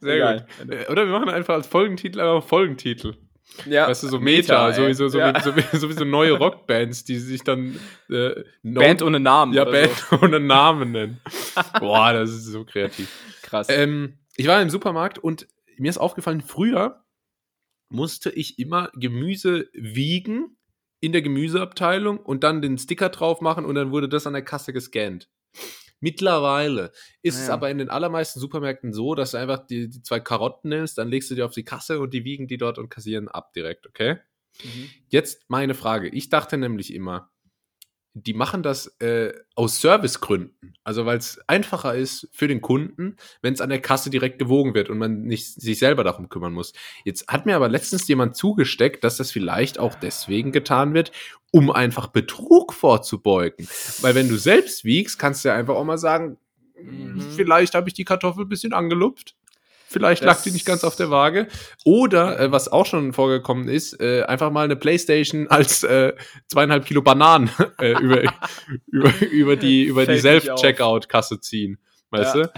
Sehr Egal. gut. Oder wir machen einfach als Folgentitel einfach Folgentitel. Ja. Weißt du, so Meta, Meta sowieso, so, ja. so, wie, so neue Rockbands, die sich dann äh, Band ohne Namen. Ja, Band so. ohne Namen nennen. Boah, das ist so kreativ. Krass. Ähm, ich war im Supermarkt und mir ist aufgefallen, früher musste ich immer Gemüse wiegen in der Gemüseabteilung und dann den Sticker drauf machen und dann wurde das an der Kasse gescannt. Mittlerweile ist ja. es aber in den allermeisten Supermärkten so, dass du einfach die, die, zwei Karotten nimmst, dann legst du die auf die Kasse und die wiegen die dort und kassieren ab direkt, okay? Mhm. Jetzt meine Frage. Ich dachte nämlich immer, die machen das äh, aus Servicegründen. Also weil es einfacher ist für den Kunden, wenn es an der Kasse direkt gewogen wird und man nicht sich selber darum kümmern muss. Jetzt hat mir aber letztens jemand zugesteckt, dass das vielleicht auch deswegen getan wird, um einfach Betrug vorzubeugen. Weil wenn du selbst wiegst, kannst du ja einfach auch mal sagen, mhm. vielleicht habe ich die Kartoffel ein bisschen angelupft. Vielleicht das lag die nicht ganz auf der Waage. Oder, äh, was auch schon vorgekommen ist, äh, einfach mal eine Playstation als äh, zweieinhalb Kilo Bananen äh, über, über, über die, über die Self-Checkout-Kasse ziehen. Weißt ja. du?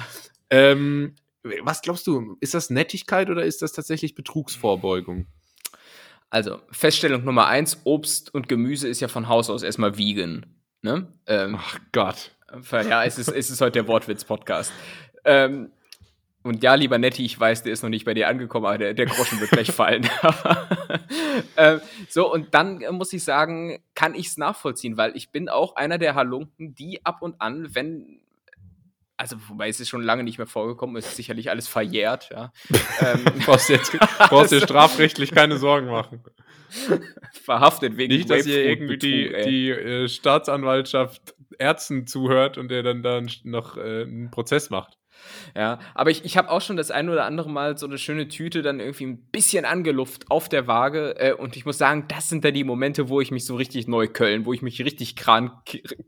Ähm, was glaubst du? Ist das Nettigkeit oder ist das tatsächlich Betrugsvorbeugung? Also, Feststellung Nummer eins: Obst und Gemüse ist ja von Haus aus erstmal vegan. Ne? Ähm, Ach Gott. Ja, es ist, es ist heute der Wortwitz-Podcast. Ähm, und ja, lieber Netti, ich weiß, der ist noch nicht bei dir angekommen, aber der, der Groschen wird gleich fallen. ähm, so, und dann äh, muss ich sagen, kann ich es nachvollziehen, weil ich bin auch einer der Halunken, die ab und an, wenn also wobei es ist schon lange nicht mehr vorgekommen, ist sicherlich alles verjährt, ja. ähm, brauchst jetzt brauchst dir strafrechtlich keine Sorgen machen. Verhaftet wegen Nicht, dass hier irgendwie die, die äh, Staatsanwaltschaft Ärzten zuhört und der dann dann noch äh, einen Prozess macht. Ja, aber ich, ich habe auch schon das ein oder andere Mal so eine schöne Tüte dann irgendwie ein bisschen angeluft auf der Waage. Äh, und ich muss sagen, das sind dann die Momente, wo ich mich so richtig neu köln, wo ich mich richtig kran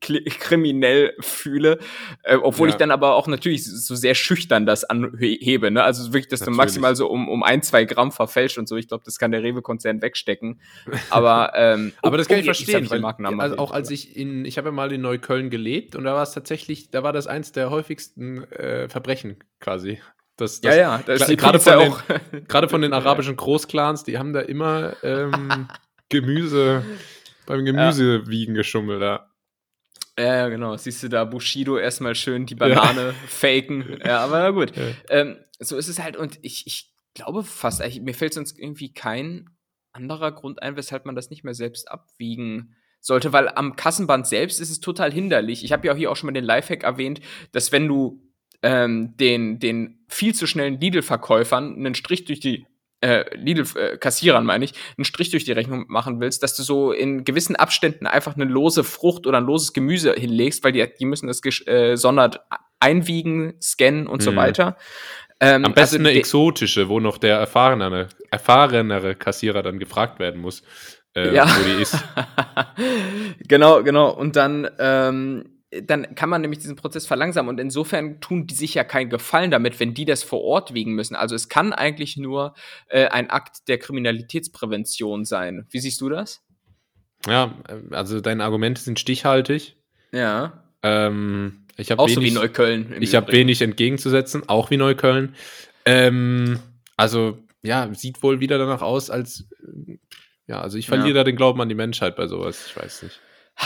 kriminell fühle. Äh, obwohl ja. ich dann aber auch natürlich so sehr schüchtern das anhebe. Ne? Also wirklich, dass du maximal so um, um ein, zwei Gramm verfälscht und so. Ich glaube, das kann der Rewe-Konzern wegstecken. Aber, ähm, aber das kann ich verstehen. Weil, also auch als ich in, ich habe ja mal in Neukölln gelebt und da war es tatsächlich, da war das eins der häufigsten äh, Verbrechen quasi. Das, das, ja, ja, das gerade von, ja den, gerade von den arabischen Großclans, die haben da immer ähm, Gemüse beim Gemüsewiegen ja. geschummelt, ja. Ja, genau. Siehst du da Bushido erstmal schön die Banane ja. faken. Ja, aber na gut. Ja. Ähm, so ist es halt. Und ich, ich glaube fast, mir fällt sonst irgendwie kein anderer Grund ein, weshalb man das nicht mehr selbst abwiegen sollte, weil am Kassenband selbst ist es total hinderlich. Ich habe ja auch hier auch schon mal den Lifehack erwähnt, dass wenn du ähm, den, den viel zu schnellen Lidl-Verkäufern einen Strich durch die äh, Lidl-Kassierern, äh, meine ich, einen Strich durch die Rechnung machen willst, dass du so in gewissen Abständen einfach eine lose Frucht oder ein loses Gemüse hinlegst, weil die, die müssen das gesondert einwiegen, scannen und mhm. so weiter. Ähm, Am besten also eine exotische, wo noch der erfahrenere, erfahrenere Kassierer dann gefragt werden muss, äh, ja. wo die ist. genau, genau. Und dann, ähm, dann kann man nämlich diesen Prozess verlangsamen. Und insofern tun die sich ja keinen Gefallen damit, wenn die das vor Ort wiegen müssen. Also es kann eigentlich nur äh, ein Akt der Kriminalitätsprävention sein. Wie siehst du das? Ja, also deine Argumente sind stichhaltig. Ja. Ähm, ich habe auch wenig, so wie Neukölln. Ich habe wenig entgegenzusetzen, auch wie Neukölln. Ähm, also ja, sieht wohl wieder danach aus, als ja, also ich verliere ja. da den Glauben an die Menschheit bei sowas. Ich weiß nicht.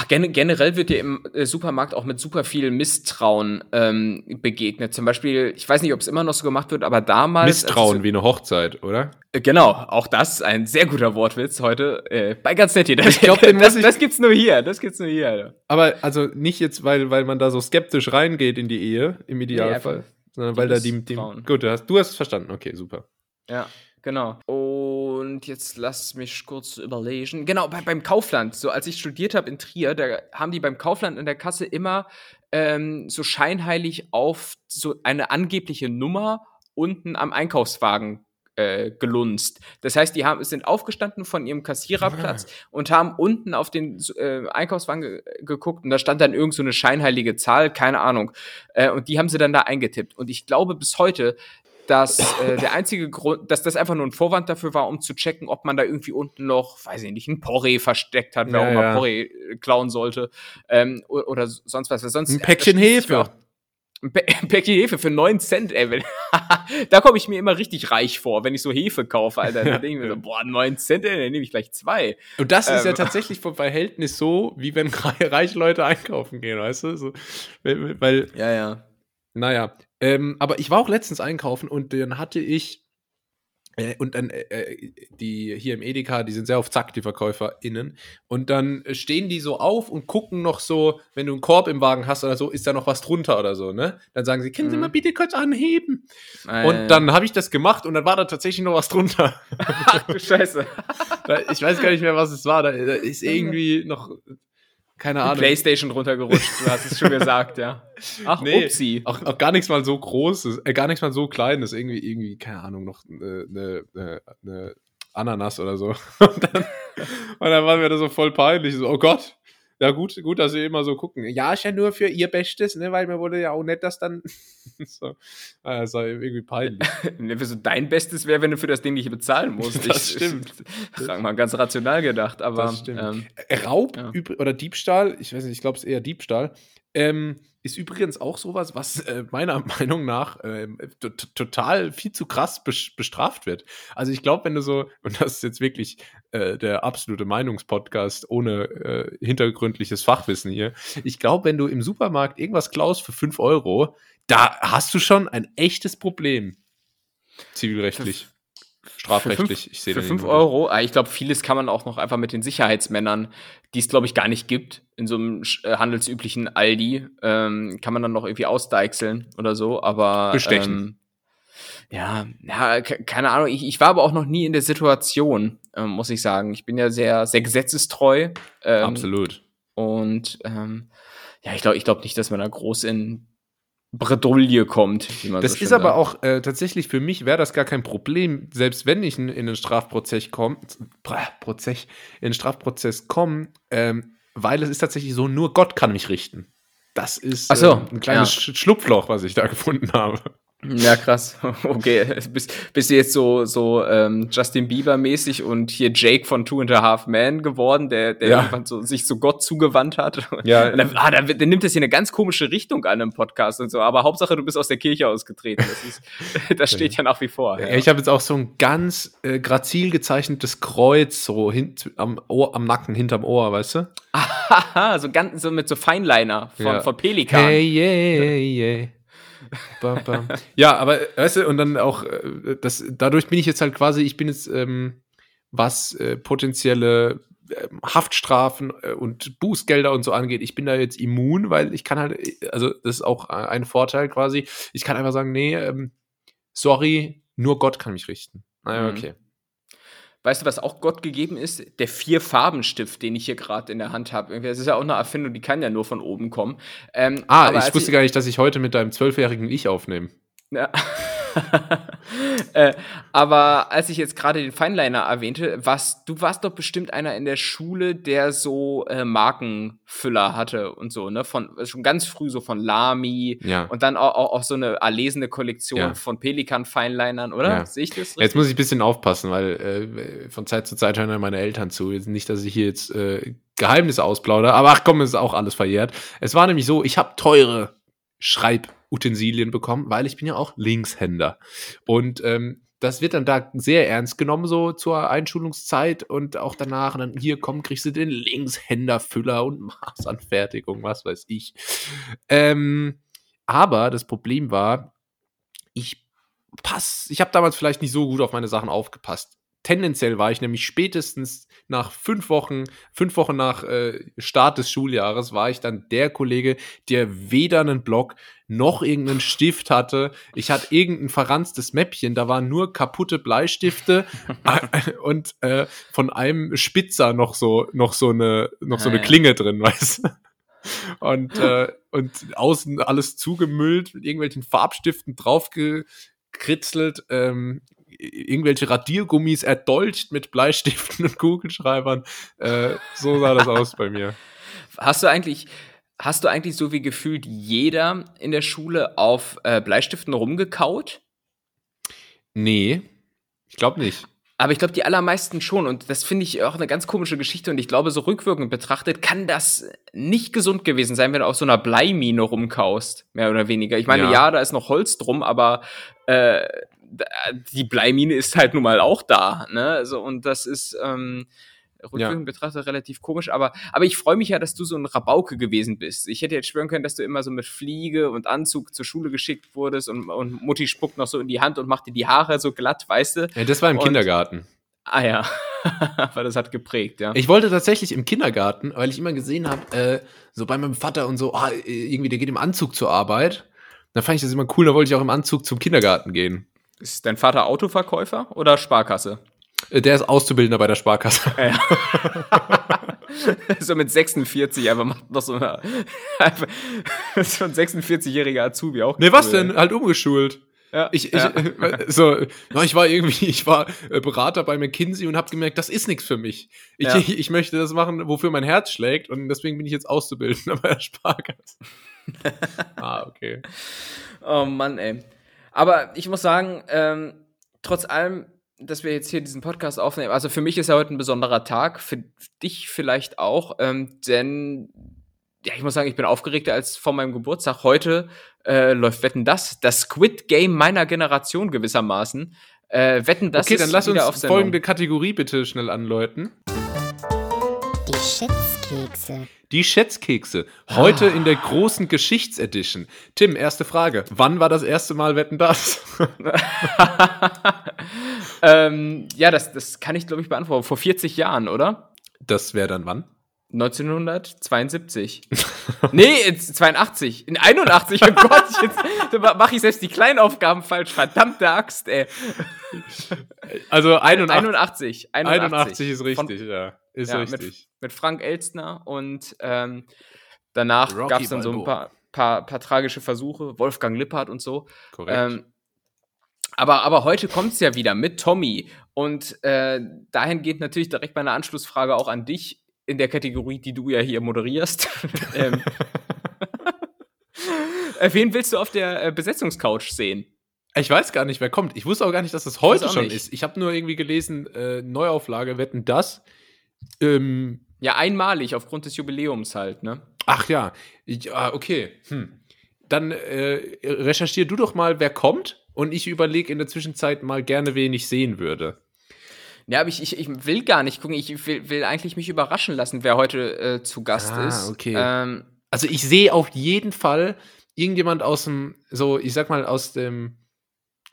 Gen generell wird dir im äh, Supermarkt auch mit super viel Misstrauen ähm, begegnet. Zum Beispiel, ich weiß nicht, ob es immer noch so gemacht wird, aber damals. Misstrauen also, wie eine Hochzeit, oder? Äh, genau, auch das ein sehr guter Wortwitz heute. Äh, bei ganz nett hier. Das, ich glaub, den das, ich das gibt's nur hier. Das gibt's nur hier. Aber also nicht jetzt, weil, weil man da so skeptisch reingeht in die Ehe, im Idealfall, nee, sondern weil da die, die Gut, du hast, du hast es verstanden. Okay, super. Ja. Genau. Und jetzt lass mich kurz überlegen. Genau, bei, beim Kaufland, so als ich studiert habe in Trier, da haben die beim Kaufland in der Kasse immer ähm, so scheinheilig auf so eine angebliche Nummer unten am Einkaufswagen äh, gelunzt. Das heißt, die haben, sind aufgestanden von ihrem Kassiererplatz ah. und haben unten auf den äh, Einkaufswagen ge geguckt und da stand dann irgend so eine scheinheilige Zahl, keine Ahnung. Äh, und die haben sie dann da eingetippt. Und ich glaube bis heute, dass äh, der einzige Grund, dass das einfach nur ein Vorwand dafür war, um zu checken, ob man da irgendwie unten noch, weiß ich nicht, ein Porree versteckt hat, wer ja, auch immer ja. Porree äh, klauen sollte ähm, oder, oder, sonst was. Sonst, ein Päckchen Hefe. Ein, ein Päckchen Hefe für 9 Cent, ey. da komme ich mir immer richtig reich vor, wenn ich so Hefe kaufe, Alter. Da denke ich mir so, boah, 9 Cent, ey, dann nehme ich gleich zwei. Und das ähm, ist ja ähm. tatsächlich vom Verhältnis so, wie wenn reiche Leute einkaufen gehen, weißt du? So, weil, ja, ja. Naja, ähm, aber ich war auch letztens einkaufen und dann hatte ich äh, und dann äh, äh, die hier im Edeka, die sind sehr auf Zack, die VerkäuferInnen. Und dann stehen die so auf und gucken noch so, wenn du einen Korb im Wagen hast oder so, ist da noch was drunter oder so, ne? Dann sagen sie, können Sie mhm. mal bitte kurz anheben? Äh. Und dann habe ich das gemacht und dann war da tatsächlich noch was drunter. Ach du Scheiße. ich weiß gar nicht mehr, was es war. Da ist irgendwie noch keine Ahnung. Playstation runtergerutscht, du hast es schon gesagt, ja. Ach, nee, upsie. Auch, auch, gar nichts mal so großes, äh, gar nichts mal so kleines, irgendwie, irgendwie, keine Ahnung, noch eine, eine, eine Ananas oder so. Und dann, und dann war mir das so voll peinlich, so, oh Gott, ja, gut, gut, dass sie immer so gucken. Ja, ist ja nur für ihr Bestes, ne? Weil mir wurde ja auch nett, dass dann. so, das ist irgendwie peinlich. so dein Bestes wäre, wenn du für das Ding nicht bezahlen musst. Das ich, stimmt. Ich, sag mal ganz rational gedacht, aber. Das stimmt. Ähm, Raub ja. oder Diebstahl, ich weiß nicht, ich glaube, es eher Diebstahl. Ähm, ist übrigens auch sowas, was äh, meiner Meinung nach äh, total viel zu krass bestraft wird. Also ich glaube, wenn du so, und das ist jetzt wirklich äh, der absolute Meinungspodcast ohne äh, hintergründliches Fachwissen hier, ich glaube, wenn du im Supermarkt irgendwas klaust für 5 Euro, da hast du schon ein echtes Problem. Zivilrechtlich. Strafrechtlich, ich sehe Für 5 Euro, ah, ich glaube, vieles kann man auch noch einfach mit den Sicherheitsmännern, die es, glaube ich, gar nicht gibt, in so einem äh, handelsüblichen Aldi, ähm, kann man dann noch irgendwie ausdeichseln oder so, aber. Bestechen. Ähm, ja, ja, keine Ahnung. Ich, ich war aber auch noch nie in der Situation, ähm, muss ich sagen. Ich bin ja sehr, sehr gesetzestreu. Ähm, Absolut. Und ähm, ja, ich glaube ich glaub nicht, dass man da groß in Bredouille kommt. das so ist aber auch äh, tatsächlich für mich wäre das gar kein Problem, selbst wenn ich in, in einen Strafprozess komme, Prozess, in einen Strafprozess komme, ähm, weil es ist tatsächlich so, nur Gott kann mich richten. Das ist so, äh, ein kleines ja. Schlupfloch, was ich da gefunden habe. Ja, krass. Okay. Bist, bist du jetzt so, so ähm, Justin Bieber-mäßig und hier Jake von Two and a Half Man geworden, der, der ja. so, sich zu Gott zugewandt hat? Ja. Und dann, ah, dann, dann nimmt das hier eine ganz komische Richtung an im Podcast und so. Aber Hauptsache, du bist aus der Kirche ausgetreten. Das, ist, das steht ja nach wie vor. Ja, ja. Ich habe jetzt auch so ein ganz äh, grazil gezeichnetes Kreuz so hint, am, Ohr, am Nacken, hinterm Ohr, weißt du? Aha, so ganz so mit so Feinliner von, von Pelikan. Hey, yeah, yeah. Bam, bam. ja, aber weißt du, und dann auch, äh, das, dadurch bin ich jetzt halt quasi, ich bin jetzt, ähm, was äh, potenzielle äh, Haftstrafen äh, und Bußgelder und so angeht, ich bin da jetzt immun, weil ich kann halt, also das ist auch ein Vorteil quasi, ich kann einfach sagen, nee, ähm, sorry, nur Gott kann mich richten. Naja, mhm. okay. Weißt du, was auch Gott gegeben ist? Der Vier-Farben-Stift, den ich hier gerade in der Hand habe. Das ist ja auch eine Erfindung, die kann ja nur von oben kommen. Ähm, ah, ich wusste ich, gar nicht, dass ich heute mit deinem zwölfjährigen Ich aufnehme. Ja. äh, aber als ich jetzt gerade den Feinliner erwähnte, warst, du warst doch bestimmt einer in der Schule, der so äh, Markenfüller hatte und so, ne? Von schon ganz früh so von Lamy ja. und dann auch, auch, auch so eine erlesene Kollektion ja. von Pelikan Feinlinern, oder? Ja. Sehe ich das richtig? Jetzt muss ich ein bisschen aufpassen, weil äh, von Zeit zu Zeit hören meine Eltern zu. Nicht, dass ich hier jetzt äh, Geheimnisse ausplaudere, aber ach komm, es ist auch alles verjährt. Es war nämlich so, ich habe teure Schreibutensilien bekommen, weil ich bin ja auch Linkshänder. Und ähm, das wird dann da sehr ernst genommen, so zur Einschulungszeit und auch danach. Und dann hier komm, kriegst du den Linkshänderfüller und Maßanfertigung, was weiß ich. Ähm, aber das Problem war, ich pass, ich habe damals vielleicht nicht so gut auf meine Sachen aufgepasst. Tendenziell war ich nämlich spätestens nach fünf Wochen, fünf Wochen nach äh, Start des Schuljahres, war ich dann der Kollege, der weder einen Block noch irgendeinen Stift hatte. Ich hatte irgendein verranztes Mäppchen, da waren nur kaputte Bleistifte und äh, von einem Spitzer noch so, noch so eine, noch so eine Klinge drin, weißt du? Und, äh, und außen alles zugemüllt, mit irgendwelchen Farbstiften draufgekritzelt. Ähm, irgendwelche Radiergummis erdolcht mit Bleistiften und Kugelschreibern. Äh, so sah das aus bei mir. Hast du eigentlich, hast du eigentlich so wie gefühlt jeder in der Schule auf äh, Bleistiften rumgekaut? Nee, ich glaube nicht. Aber ich glaube, die allermeisten schon. Und das finde ich auch eine ganz komische Geschichte. Und ich glaube, so rückwirkend betrachtet kann das nicht gesund gewesen sein, wenn du auf so einer Bleimine rumkaust. Mehr oder weniger. Ich meine, ja, ja da ist noch Holz drum, aber äh, die Bleimine ist halt nun mal auch da, ne? Also, und das ist ähm, rückwirkend ja. betrachtet relativ komisch, aber, aber ich freue mich ja, dass du so ein Rabauke gewesen bist. Ich hätte jetzt schwören können, dass du immer so mit Fliege und Anzug zur Schule geschickt wurdest und, und Mutti spuckt noch so in die Hand und macht dir die Haare so glatt, weißt du? Ja, das war im und, Kindergarten. Ah ja, aber das hat geprägt, ja. Ich wollte tatsächlich im Kindergarten, weil ich immer gesehen habe, äh, so bei meinem Vater und so, ah, irgendwie, der geht im Anzug zur Arbeit. Da fand ich das immer cool, da wollte ich auch im Anzug zum Kindergarten gehen. Ist dein Vater Autoverkäufer oder Sparkasse? Äh, der ist Auszubildender bei der Sparkasse. Ja. so mit 46, aber macht noch so eine. so ein 46-jähriger Azubi auch. Nee, cool, was denn? Halt umgeschult. Ja, ich, ich, ja. so, ich war irgendwie, ich war äh, Berater bei McKinsey und habe gemerkt, das ist nichts für mich. Ich, ja. ich, ich, möchte das machen, wofür mein Herz schlägt und deswegen bin ich jetzt Auszubildender bei der Sparkasse. ah, okay. Oh Mann, ey. Aber ich muss sagen, ähm, trotz allem, dass wir jetzt hier diesen Podcast aufnehmen, also für mich ist ja heute ein besonderer Tag, für dich vielleicht auch, ähm, denn ja, ich muss sagen, ich bin aufgeregter als vor meinem Geburtstag. Heute äh, läuft Wetten das, das Squid Game meiner Generation gewissermaßen. Äh, Wetten das. Okay, dann lass uns folgende Kategorie bitte schnell anläuten. Die Schätzkekse. Die Schätzkekse. Heute ah. in der großen Geschichtsedition. Tim, erste Frage. Wann war das erste Mal Wetten das? ähm, ja, das, das kann ich, glaube ich, beantworten. Vor 40 Jahren, oder? Das wäre dann wann? 1972. nee, 82. In 81. Oh Gott, jetzt mache ich selbst die Kleinaufgaben falsch. Verdammte Axt, ey. Also 81. 81. 81, 81 ist richtig, Von, ja. Ist ja, richtig. Mit, mit, Frank Elstner und ähm, danach gab es dann so ein paar, paar, paar, tragische Versuche. Wolfgang Lippert und so. Korrekt. Ähm, aber, aber heute kommt es ja wieder mit Tommy. Und äh, dahin geht natürlich direkt meine Anschlussfrage auch an dich in der Kategorie, die du ja hier moderierst. ähm, äh, wen willst du auf der äh, Besetzungscouch sehen? Ich weiß gar nicht, wer kommt. Ich wusste auch gar nicht, dass das heute schon nicht. ist. Ich habe nur irgendwie gelesen, äh, Neuauflage, wetten das. Ähm, ja, einmalig, aufgrund des Jubiläums halt, ne? Ach ja, ja ah, okay. Hm. Dann äh, recherchier du doch mal, wer kommt und ich überlege in der Zwischenzeit mal gerne, wen ich sehen würde. Ja, aber ich, ich, ich will gar nicht gucken. Ich will, will eigentlich mich überraschen lassen, wer heute äh, zu Gast ah, ist. Okay. Ähm, also ich sehe auf jeden Fall irgendjemand aus dem, so, ich sag mal, aus dem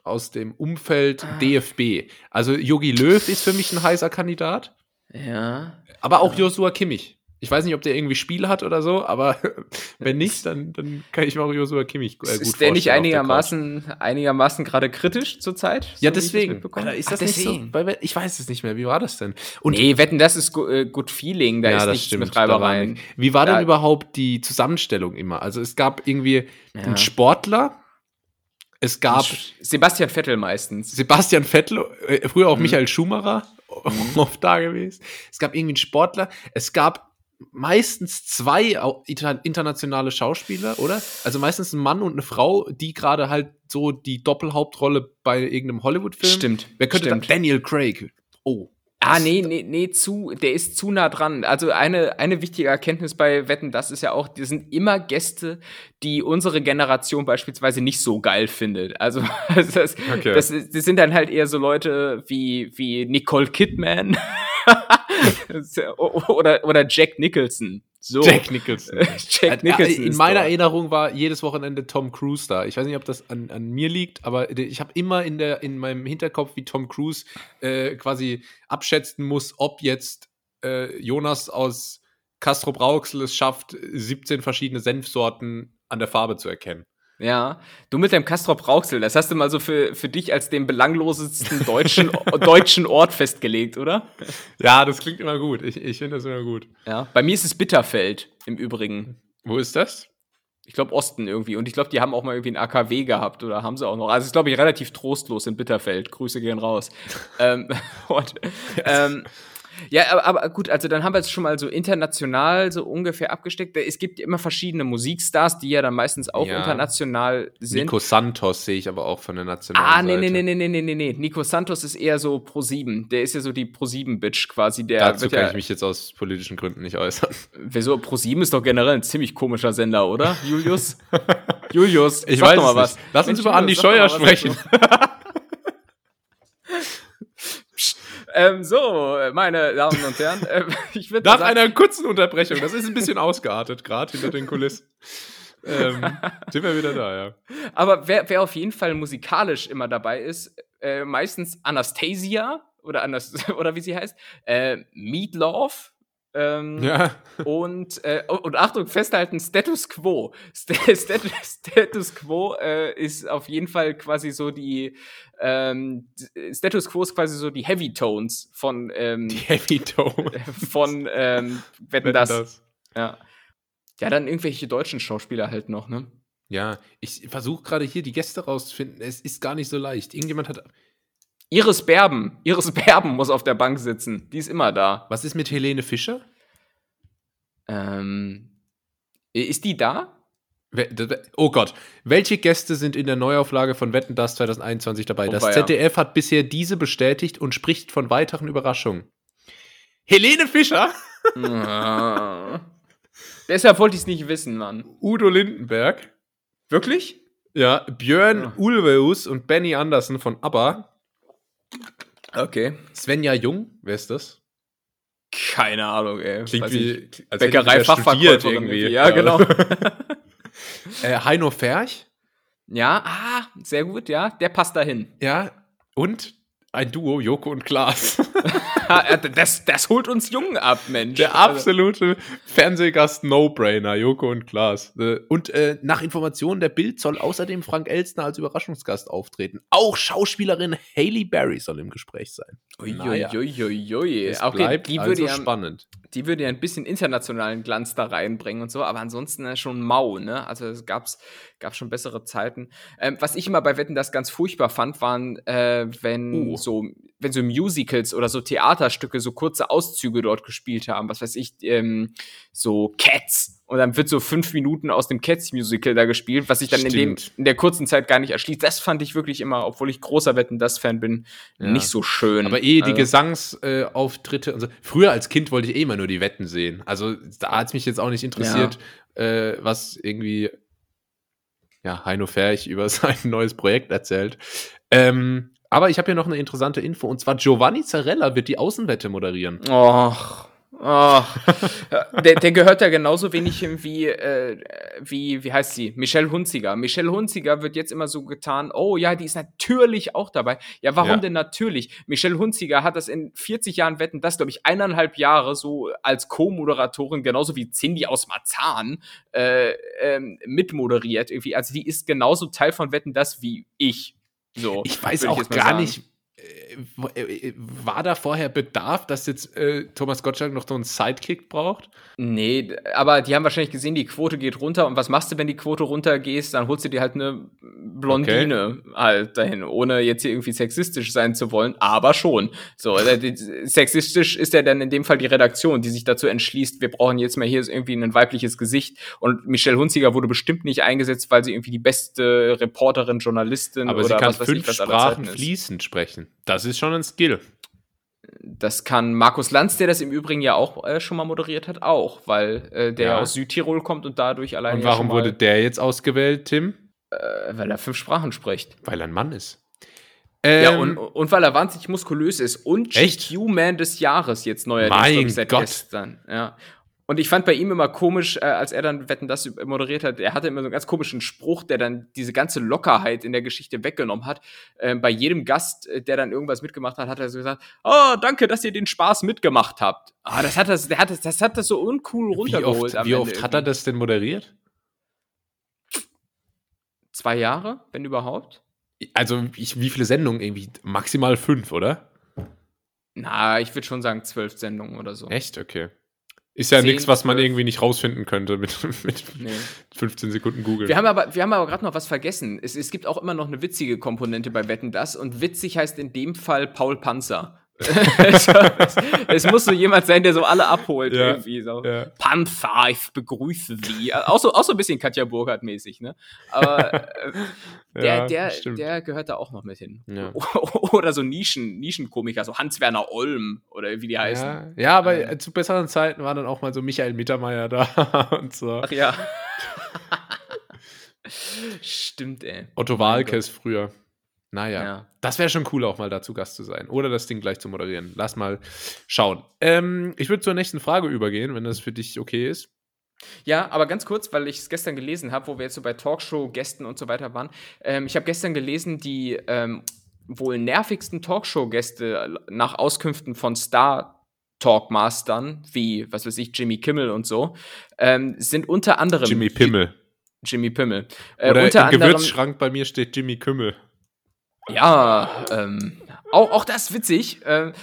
aus dem Umfeld ah. DFB. Also Yogi Löw ist für mich ein heißer Kandidat. Ja. Aber auch Joshua Kimmich. Ich weiß nicht, ob der irgendwie Spiel hat oder so, aber wenn nicht, dann, dann kann ich Mario Joshua Kimmich äh, gut Ist der nicht einigermaßen, einigermaßen gerade kritisch zurzeit? Ja, so deswegen. Alter, ist das Ach, nicht so? Ich weiß es nicht mehr. Wie war das denn? Und nee, wetten, das ist äh, Good Feeling. Da ja, ist nichts stimmt, mit Reibereien. Wie war denn überhaupt die Zusammenstellung immer? Also es gab irgendwie ja. einen Sportler, es gab Sebastian Vettel meistens. Sebastian Vettel, äh, früher auch mhm. Michael Schumacher mhm. oft da gewesen. Es gab irgendwie einen Sportler. Es gab meistens zwei internationale Schauspieler, oder? Also meistens ein Mann und eine Frau, die gerade halt so die Doppelhauptrolle bei irgendeinem Hollywood-Film. Stimmt. Wer könnte stimmt. dann? Daniel Craig. Oh. Ah, nee, nee, nee, zu, der ist zu nah dran. Also eine, eine wichtige Erkenntnis bei Wetten, das ist ja auch, die sind immer Gäste, die unsere Generation beispielsweise nicht so geil findet. Also das, okay. das, das sind dann halt eher so Leute wie, wie Nicole Kidman oder, oder Jack Nicholson. So. Jack Nicholson. Jack Nicholson. In meiner Erinnerung war jedes Wochenende Tom Cruise da. Ich weiß nicht, ob das an, an mir liegt, aber ich habe immer in, der, in meinem Hinterkopf, wie Tom Cruise äh, quasi abschätzen muss, ob jetzt äh, Jonas aus Castro Brauxel es schafft, 17 verschiedene Senfsorten an der Farbe zu erkennen. Ja, du mit dem Castrop Rauxel, das hast du mal so für, für dich als den belanglosesten deutschen, deutschen Ort festgelegt, oder? Ja, das klingt immer gut. Ich, ich finde das immer gut. Ja, bei mir ist es Bitterfeld im Übrigen. Wo ist das? Ich glaube Osten irgendwie. Und ich glaube, die haben auch mal irgendwie ein AKW gehabt oder haben sie auch noch. Also ist, glaube ich, relativ trostlos in Bitterfeld. Grüße gehen raus. ähm, und, ähm, ja, aber, aber, gut, also dann haben wir jetzt schon mal so international so ungefähr abgesteckt. Es gibt immer verschiedene Musikstars, die ja dann meistens auch ja. international sind. Nico Santos sehe ich aber auch von der nationalen Ah, nee, Seite. nee, nee, nee, nee, nee, nee. Nico Santos ist eher so Pro7. Der ist ja so die Pro7-Bitch quasi. Der Dazu kann ja, ich mich jetzt aus politischen Gründen nicht äußern. Wieso? Pro7 ist doch generell ein ziemlich komischer Sender, oder, Julius? Julius, ich sag weiß doch mal was. Lass uns Mensch, über Andi Scheuer sprechen. Ähm, so, meine Damen und Herren, äh, ich würde Nach einer kurzen Unterbrechung, das ist ein bisschen ausgeartet, gerade hinter den Kulissen. ähm, sind wir wieder da, ja. Aber wer, wer auf jeden Fall musikalisch immer dabei ist, äh, meistens Anastasia oder, Anas oder wie sie heißt, äh, Meatloaf, ähm, ja. Und, äh, und Achtung, festhalten, Status Quo. Status, Status Quo äh, ist auf jeden Fall quasi so die ähm, Status Quo ist quasi so die Heavy Tones von ähm, die Heavy Tones von ähm, Wetten, das. das. Ja. Ja, dann irgendwelche deutschen Schauspieler halt noch, ne? Ja, ich versuche gerade hier die Gäste rauszufinden. Es ist gar nicht so leicht. Irgendjemand hat Iris Berben. Iris Berben muss auf der Bank sitzen. Die ist immer da. Was ist mit Helene Fischer? Ähm, ist die da? Oh Gott, welche Gäste sind in der Neuauflage von Wetten das 2021 dabei? Oh, das ZDF ja. hat bisher diese bestätigt und spricht von weiteren Überraschungen. Helene Fischer? Ja. Deshalb wollte ich es nicht wissen, Mann. Udo Lindenberg. Wirklich? Ja, Björn ja. Ulveus und Benny Andersen von ABBA. Okay. Svenja Jung, wer ist das? Keine Ahnung, ey. Klingt wie als Bäckerei-Fachverkäuferin irgendwie. Ja, genau. äh, Heino Ferch? Ja, ah, sehr gut, ja. Der passt dahin. Ja, und ein Duo, Joko und Klaas. das, das holt uns Jungen ab, Mensch. Der absolute Fernsehgast No-Brainer, Joko und Klaas. Äh, und äh, nach Informationen der Bild soll außerdem Frank Elstner als Überraschungsgast auftreten. Auch Schauspielerin Haley Berry soll im Gespräch sein. Uiuiuiui. Es okay, bleibt die also ja, spannend. Die würde ja ein bisschen internationalen Glanz da reinbringen und so, aber ansonsten äh, schon mau, ne? Also es gab's, gab schon bessere Zeiten. Ähm, was ich immer bei Wetten das ganz furchtbar fand, waren, äh, wenn uh. so wenn so Musicals oder so Theaterstücke so kurze Auszüge dort gespielt haben, was weiß ich, ähm, so Cats. Und dann wird so fünf Minuten aus dem Cats-Musical da gespielt, was sich dann in, dem, in der kurzen Zeit gar nicht erschließt. Das fand ich wirklich immer, obwohl ich großer Wetten das Fan bin, ja. nicht so schön. Aber eh die also, Gesangsauftritte und so. Früher als Kind wollte ich eh immer nur die Wetten sehen. Also da hat es mich jetzt auch nicht interessiert, ja. äh, was irgendwie ja, Heino Ferch über sein neues Projekt erzählt. Ähm, aber ich habe hier noch eine interessante Info und zwar Giovanni Zarella wird die Außenwette moderieren. Och. Oh, der, der gehört ja genauso wenig hin wie, äh, wie, wie heißt sie? Michelle Hunziger. Michelle Hunziger wird jetzt immer so getan, oh ja, die ist natürlich auch dabei. Ja, warum ja. denn natürlich? Michelle Hunziger hat das in 40 Jahren Wetten, das glaube ich eineinhalb Jahre so als Co-Moderatorin, genauso wie Cindy aus Marzahn, äh, ähm, mitmoderiert irgendwie. Also die ist genauso Teil von Wetten, das wie ich. So, ich weiß auch gar sagen. nicht, war da vorher Bedarf, dass jetzt äh, Thomas Gottschalk noch so einen Sidekick braucht? Nee, aber die haben wahrscheinlich gesehen, die Quote geht runter. Und was machst du, wenn die Quote runtergeht? Dann holst du dir halt eine Blondine okay. halt dahin, ohne jetzt hier irgendwie sexistisch sein zu wollen, aber schon. So, äh, sexistisch ist ja dann in dem Fall die Redaktion, die sich dazu entschließt, wir brauchen jetzt mal hier irgendwie ein weibliches Gesicht. Und Michelle Hunziger wurde bestimmt nicht eingesetzt, weil sie irgendwie die beste Reporterin, Journalistin aber oder sie kann was fünf Sprachen fließend sprechen. Das ist schon ein Skill. Das kann Markus Lanz, der das im Übrigen ja auch äh, schon mal moderiert hat, auch, weil äh, der ja. aus Südtirol kommt und dadurch allein. Und warum ja wurde der jetzt ausgewählt, Tim? Äh, weil er fünf Sprachen spricht. Weil er ein Mann ist. Ähm, ja, und, und weil er wahnsinnig muskulös ist. Und GQ-Man des Jahres jetzt neuerdings. Mein seit Gott. gestern. Ja. Und ich fand bei ihm immer komisch, äh, als er dann Wetten das moderiert hat, er hatte immer so einen ganz komischen Spruch, der dann diese ganze Lockerheit in der Geschichte weggenommen hat. Äh, bei jedem Gast, äh, der dann irgendwas mitgemacht hat, hat er so gesagt, oh, danke, dass ihr den Spaß mitgemacht habt. Ah, das hat das, der hat das, das hat das so uncool runtergeholt. Wie oft, wie oft hat er das denn moderiert? Zwei Jahre, wenn überhaupt. Also, ich, wie viele Sendungen? Irgendwie maximal fünf, oder? Na, ich würde schon sagen zwölf Sendungen oder so. Echt? Okay. Ist ja nichts, was man irgendwie nicht rausfinden könnte mit, mit nee. 15 Sekunden Google. Wir haben aber, wir haben aber gerade noch was vergessen. Es, es gibt auch immer noch eine witzige Komponente bei Wetten das und witzig heißt in dem Fall Paul Panzer es, muss so jemand sein, der so alle abholt ja, irgendwie. So. Ja. Panzer, ich begrüße Sie. Auch so, auch so ein bisschen Katja Burkhardt-mäßig, ne? Aber äh, der, ja, der, der gehört da auch noch mit hin. Ja. Oder so Nischen, Nischenkomiker, so Hans-Werner Olm oder wie die heißen. Ja, aber ähm. zu besseren Zeiten war dann auch mal so Michael Mittermeier da und so. Ach ja. Stimmt, ey. Otto Walkes früher. Naja, ja. das wäre schon cool, auch mal dazu Gast zu sein. Oder das Ding gleich zu moderieren. Lass mal schauen. Ähm, ich würde zur nächsten Frage übergehen, wenn das für dich okay ist. Ja, aber ganz kurz, weil ich es gestern gelesen habe, wo wir jetzt so bei Talkshow-Gästen und so weiter waren. Ähm, ich habe gestern gelesen, die ähm, wohl nervigsten Talkshow-Gäste nach Auskünften von Star Talkmastern, wie, was weiß ich, Jimmy Kimmel und so, ähm, sind unter anderem. Jimmy Pimmel. Jimmy Pimmel. Äh, Oder unter im anderem, Gewürzschrank bei mir steht Jimmy Kümmel. Ja, ähm, auch, auch das witzig. Ähm,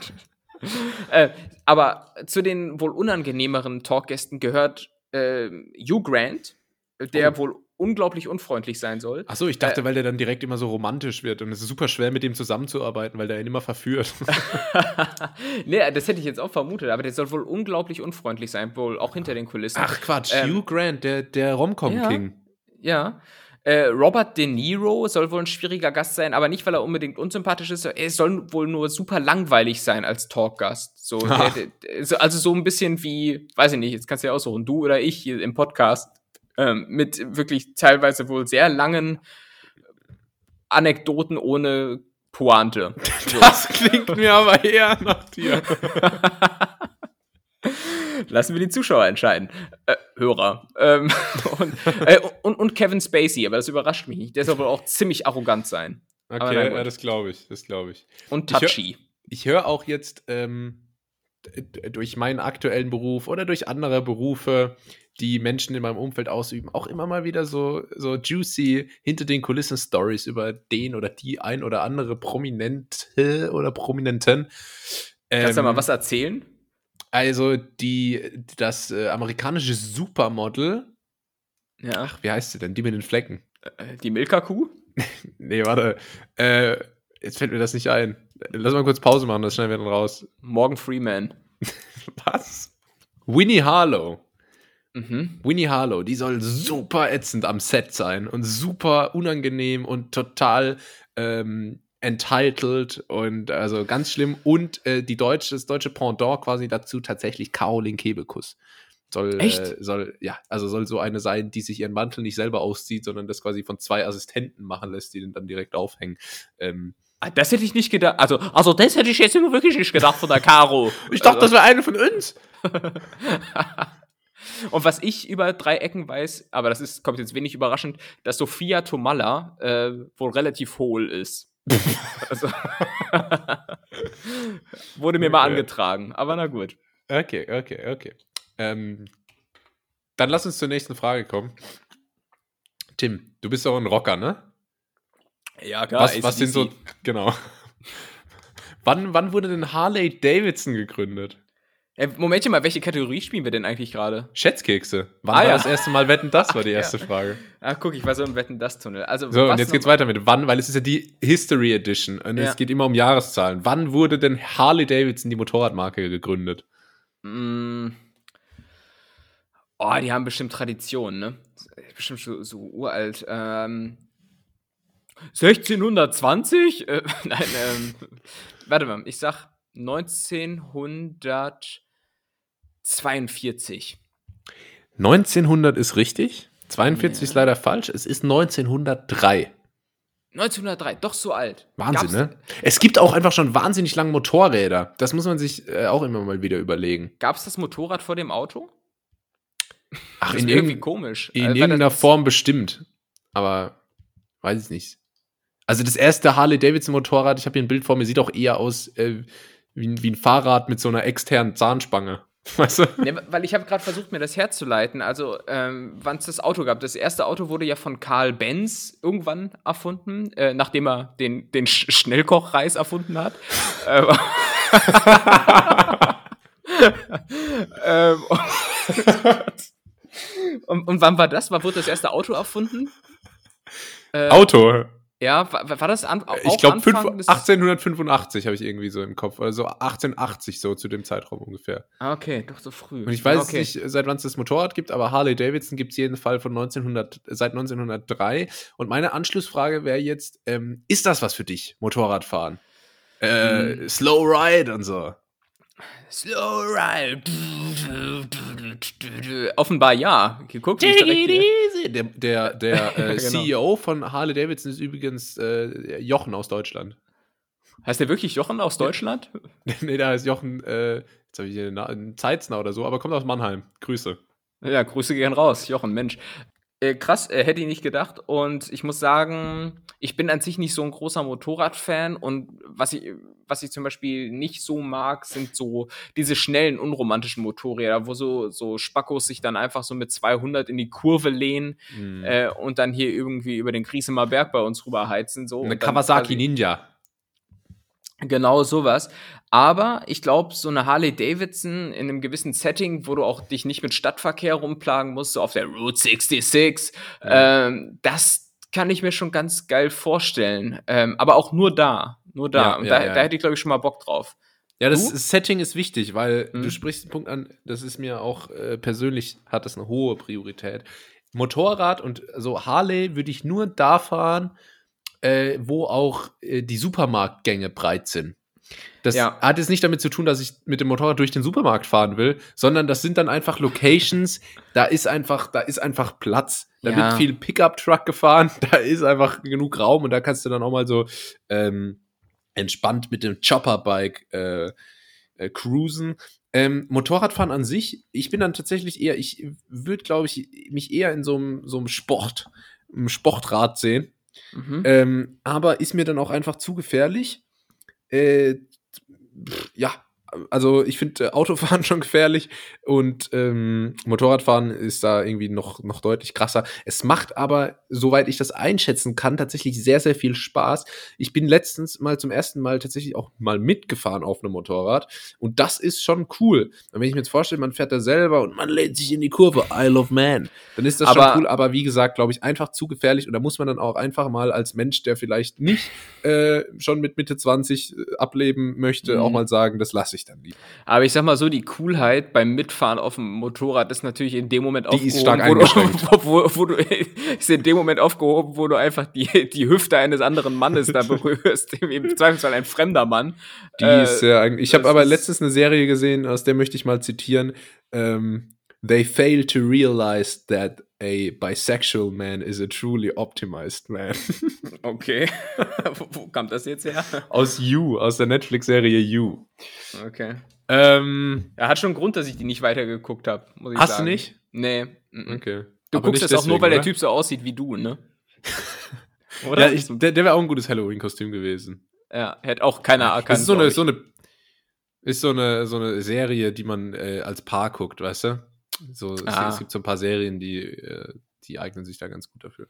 äh, aber zu den wohl unangenehmeren Talkgästen gehört äh, Hugh Grant, der oh. wohl unglaublich unfreundlich sein soll. Achso, ich dachte, äh, weil der dann direkt immer so romantisch wird und es ist super schwer, mit dem zusammenzuarbeiten, weil der ihn immer verführt. nee, das hätte ich jetzt auch vermutet, aber der soll wohl unglaublich unfreundlich sein, wohl auch hinter den Kulissen. Ach Quatsch, ähm, Hugh Grant, der, der Romcom-King. Ja, ja. Äh, Robert De Niro soll wohl ein schwieriger Gast sein, aber nicht, weil er unbedingt unsympathisch ist. Er soll wohl nur super langweilig sein als Talkgast. So, der, der, also so ein bisschen wie, weiß ich nicht, jetzt kannst du ja aussuchen, du oder ich hier im Podcast, ähm, mit wirklich teilweise wohl sehr langen Anekdoten ohne Pointe. Das klingt mir aber eher nach dir. Lassen wir die Zuschauer entscheiden. Äh, Hörer. Ähm, und, äh, und, und, Kevin Spacey, aber das überrascht mich nicht. Der soll wohl auch ziemlich arrogant sein. Okay, ja, das glaube ich, das glaube ich. Und touchy. Ich höre hör auch jetzt ähm, durch meinen aktuellen Beruf oder durch andere Berufe, die Menschen in meinem Umfeld ausüben, auch immer mal wieder so, so juicy hinter den Kulissen Stories über den oder die ein oder andere Prominente oder Prominenten. Kannst du mal ähm, was erzählen? Also die, das äh, amerikanische Supermodel. Ja. Ach, wie heißt sie denn? Die mit den Flecken. Äh, die Milka-Kuh? nee, warte. Äh, jetzt fällt mir das nicht ein. Lass mal kurz Pause machen, das schneiden wir dann raus. Morgan Freeman. Was? Winnie Harlow. Mhm. Winnie Harlow, die soll super ätzend am Set sein und super unangenehm und total ähm, entitled und also ganz schlimm. Und äh, die deutsche, das deutsche Pendant quasi dazu tatsächlich Caroline Kebekus. Soll, Echt? Äh, soll, ja, also soll so eine sein, die sich ihren Mantel nicht selber auszieht, sondern das quasi von zwei Assistenten machen lässt, die den dann direkt aufhängen. Ähm, Ah, das hätte ich nicht gedacht. Also, also das hätte ich jetzt wirklich nicht gedacht von der Caro. ich dachte, also. das wäre eine von uns. Und was ich über drei Ecken weiß, aber das ist, kommt jetzt wenig überraschend, dass Sophia Tomalla äh, wohl relativ hohl ist. Also, wurde mir mal angetragen, aber na gut. Okay, okay, okay. Ähm, dann lass uns zur nächsten Frage kommen. Tim, du bist doch ein Rocker, ne? Ja, klar. Was, was sind so, genau. wann, wann wurde denn Harley Davidson gegründet? Äh, Momentchen mal, welche Kategorie spielen wir denn eigentlich gerade? Schätzkekse. Wann ah, war ja. das erste Mal Wetten, das war die erste ja. Frage. Ach, guck, ich war so im Wetten, das Tunnel. Also, so, und jetzt geht's weiter mit wann, weil es ist ja die History Edition und ja. es geht immer um Jahreszahlen. Wann wurde denn Harley Davidson die Motorradmarke gegründet? Mm. Oh, die haben bestimmt Tradition, ne? Bestimmt so, so uralt. Ähm, 1620? Äh, nein, ähm, warte mal, ich sag 1900. 42. 1900 ist richtig. 42 ja. ist leider falsch. Es ist 1903. 1903, doch so alt. Wahnsinn, Gab's ne? Es gibt auch einfach schon wahnsinnig lange Motorräder. Das muss man sich äh, auch immer mal wieder überlegen. Gab es das Motorrad vor dem Auto? Ach, in irgendwie komisch. In also, irgendeiner Form bestimmt. Aber weiß ich nicht. Also das erste Harley Davidson Motorrad, ich habe hier ein Bild vor mir, sieht auch eher aus äh, wie, wie ein Fahrrad mit so einer externen Zahnspange. Weißt du? ja, weil ich habe gerade versucht, mir das herzuleiten. Also, ähm, wann es das Auto gab. Das erste Auto wurde ja von Karl Benz irgendwann erfunden, äh, nachdem er den, den Sch Schnellkochreis erfunden hat. ähm, und, und, wann war das? Wann wurde das erste Auto erfunden? Äh, Auto. Ja, war, war das an, auch Ich glaube 1885 habe ich irgendwie so im Kopf. Also 1880 so zu dem Zeitraum ungefähr. Ah, okay, doch so früh. Und ich weiß okay. nicht, seit wann es das Motorrad gibt, aber Harley Davidson gibt es jeden Fall von 1900, seit 1903. Und meine Anschlussfrage wäre jetzt, ähm, ist das was für dich, Motorradfahren? Äh, hm. Slow Ride und so. Slow Ride. Offenbar ja. Direkt Der, der, der äh, genau. CEO von Harley Davidson ist übrigens äh, Jochen aus Deutschland. Heißt der wirklich Jochen aus Deutschland? nee, der heißt Jochen, äh, jetzt habe ich hier einen Zeitzner oder so, aber kommt aus Mannheim. Grüße. Ja, Grüße gehen raus, Jochen, Mensch. Äh, krass, äh, hätte ich nicht gedacht. Und ich muss sagen, ich bin an sich nicht so ein großer Motorradfan. Und was ich, was ich zum Beispiel nicht so mag, sind so diese schnellen, unromantischen Motorräder, wo so, so Spackos sich dann einfach so mit 200 in die Kurve lehnen mhm. äh, und dann hier irgendwie über den Griesemer Berg bei uns rüberheizen. So. Eine Kawasaki Ninja. Genau sowas. Aber ich glaube, so eine Harley Davidson in einem gewissen Setting, wo du auch dich nicht mit Stadtverkehr rumplagen musst, so auf der Route 66, ja. ähm, das kann ich mir schon ganz geil vorstellen. Ähm, aber auch nur da. Nur da. Ja, Und ja, da, da, hätte ich, glaube ich, schon mal Bock drauf. Ja, das du? Setting ist wichtig, weil mhm. du sprichst den Punkt an, das ist mir auch äh, persönlich, hat das eine hohe Priorität. Motorrad und so Harley würde ich nur da fahren, äh, wo auch äh, die Supermarktgänge breit sind. Das ja. hat jetzt nicht damit zu tun, dass ich mit dem Motorrad durch den Supermarkt fahren will, sondern das sind dann einfach Locations, da ist einfach, da ist einfach Platz. Da ja. wird viel Pickup-Truck gefahren, da ist einfach genug Raum und da kannst du dann auch mal so ähm, entspannt mit dem Chopper-Bike äh, äh, cruisen. Ähm, Motorradfahren an sich, ich bin dann tatsächlich eher, ich würde, glaube ich, mich eher in so einem so Sport, einem Sportrad sehen. Mhm. Ähm, aber ist mir dann auch einfach zu gefährlich. Äh, ja, also ich finde äh, Autofahren schon gefährlich und ähm, Motorradfahren ist da irgendwie noch, noch deutlich krasser. Es macht aber, soweit ich das einschätzen kann, tatsächlich sehr, sehr viel Spaß. Ich bin letztens mal zum ersten Mal tatsächlich auch mal mitgefahren auf einem Motorrad und das ist schon cool. Und wenn ich mir jetzt vorstelle, man fährt da selber und man lädt sich in die Kurve, Isle of Man, dann ist das aber, schon cool, aber wie gesagt, glaube ich, einfach zu gefährlich und da muss man dann auch einfach mal als Mensch, der vielleicht nicht äh, schon mit Mitte 20 äh, ableben möchte, auch mhm. mal sagen, das lasse ich ich dann lieber. Aber ich sag mal so, die Coolheit beim Mitfahren auf dem Motorrad ist natürlich in dem Moment die aufgehoben, ist stark wo, du, wo, wo, du ist in dem Moment aufgehoben, wo du einfach die, die Hüfte eines anderen Mannes da berührst, im Zweifelsfall ein fremder Mann. Die äh, ist ja eigentlich. Ich habe aber letztens eine Serie gesehen, aus der möchte ich mal zitieren. Ähm, They fail to realize that A bisexual man is a truly optimized man. Okay. wo, wo kam das jetzt her? Aus You, aus der Netflix-Serie You. Okay. Ähm, er hat schon einen Grund, dass ich die nicht weitergeguckt habe. Hast sagen. du nicht? Nee. Okay. Du Aber guckst es auch nur, weil oder? der Typ so aussieht wie du, ne? oder? Ja, ich, der, der wäre auch ein gutes Halloween-Kostüm gewesen. Ja, hätte auch keiner erkannt. Das ist so eine, so eine, ist so eine, so eine Serie, die man äh, als Paar guckt, weißt du? So, ah. es, es, gibt so ein paar Serien, die, äh, die eignen sich da ganz gut dafür.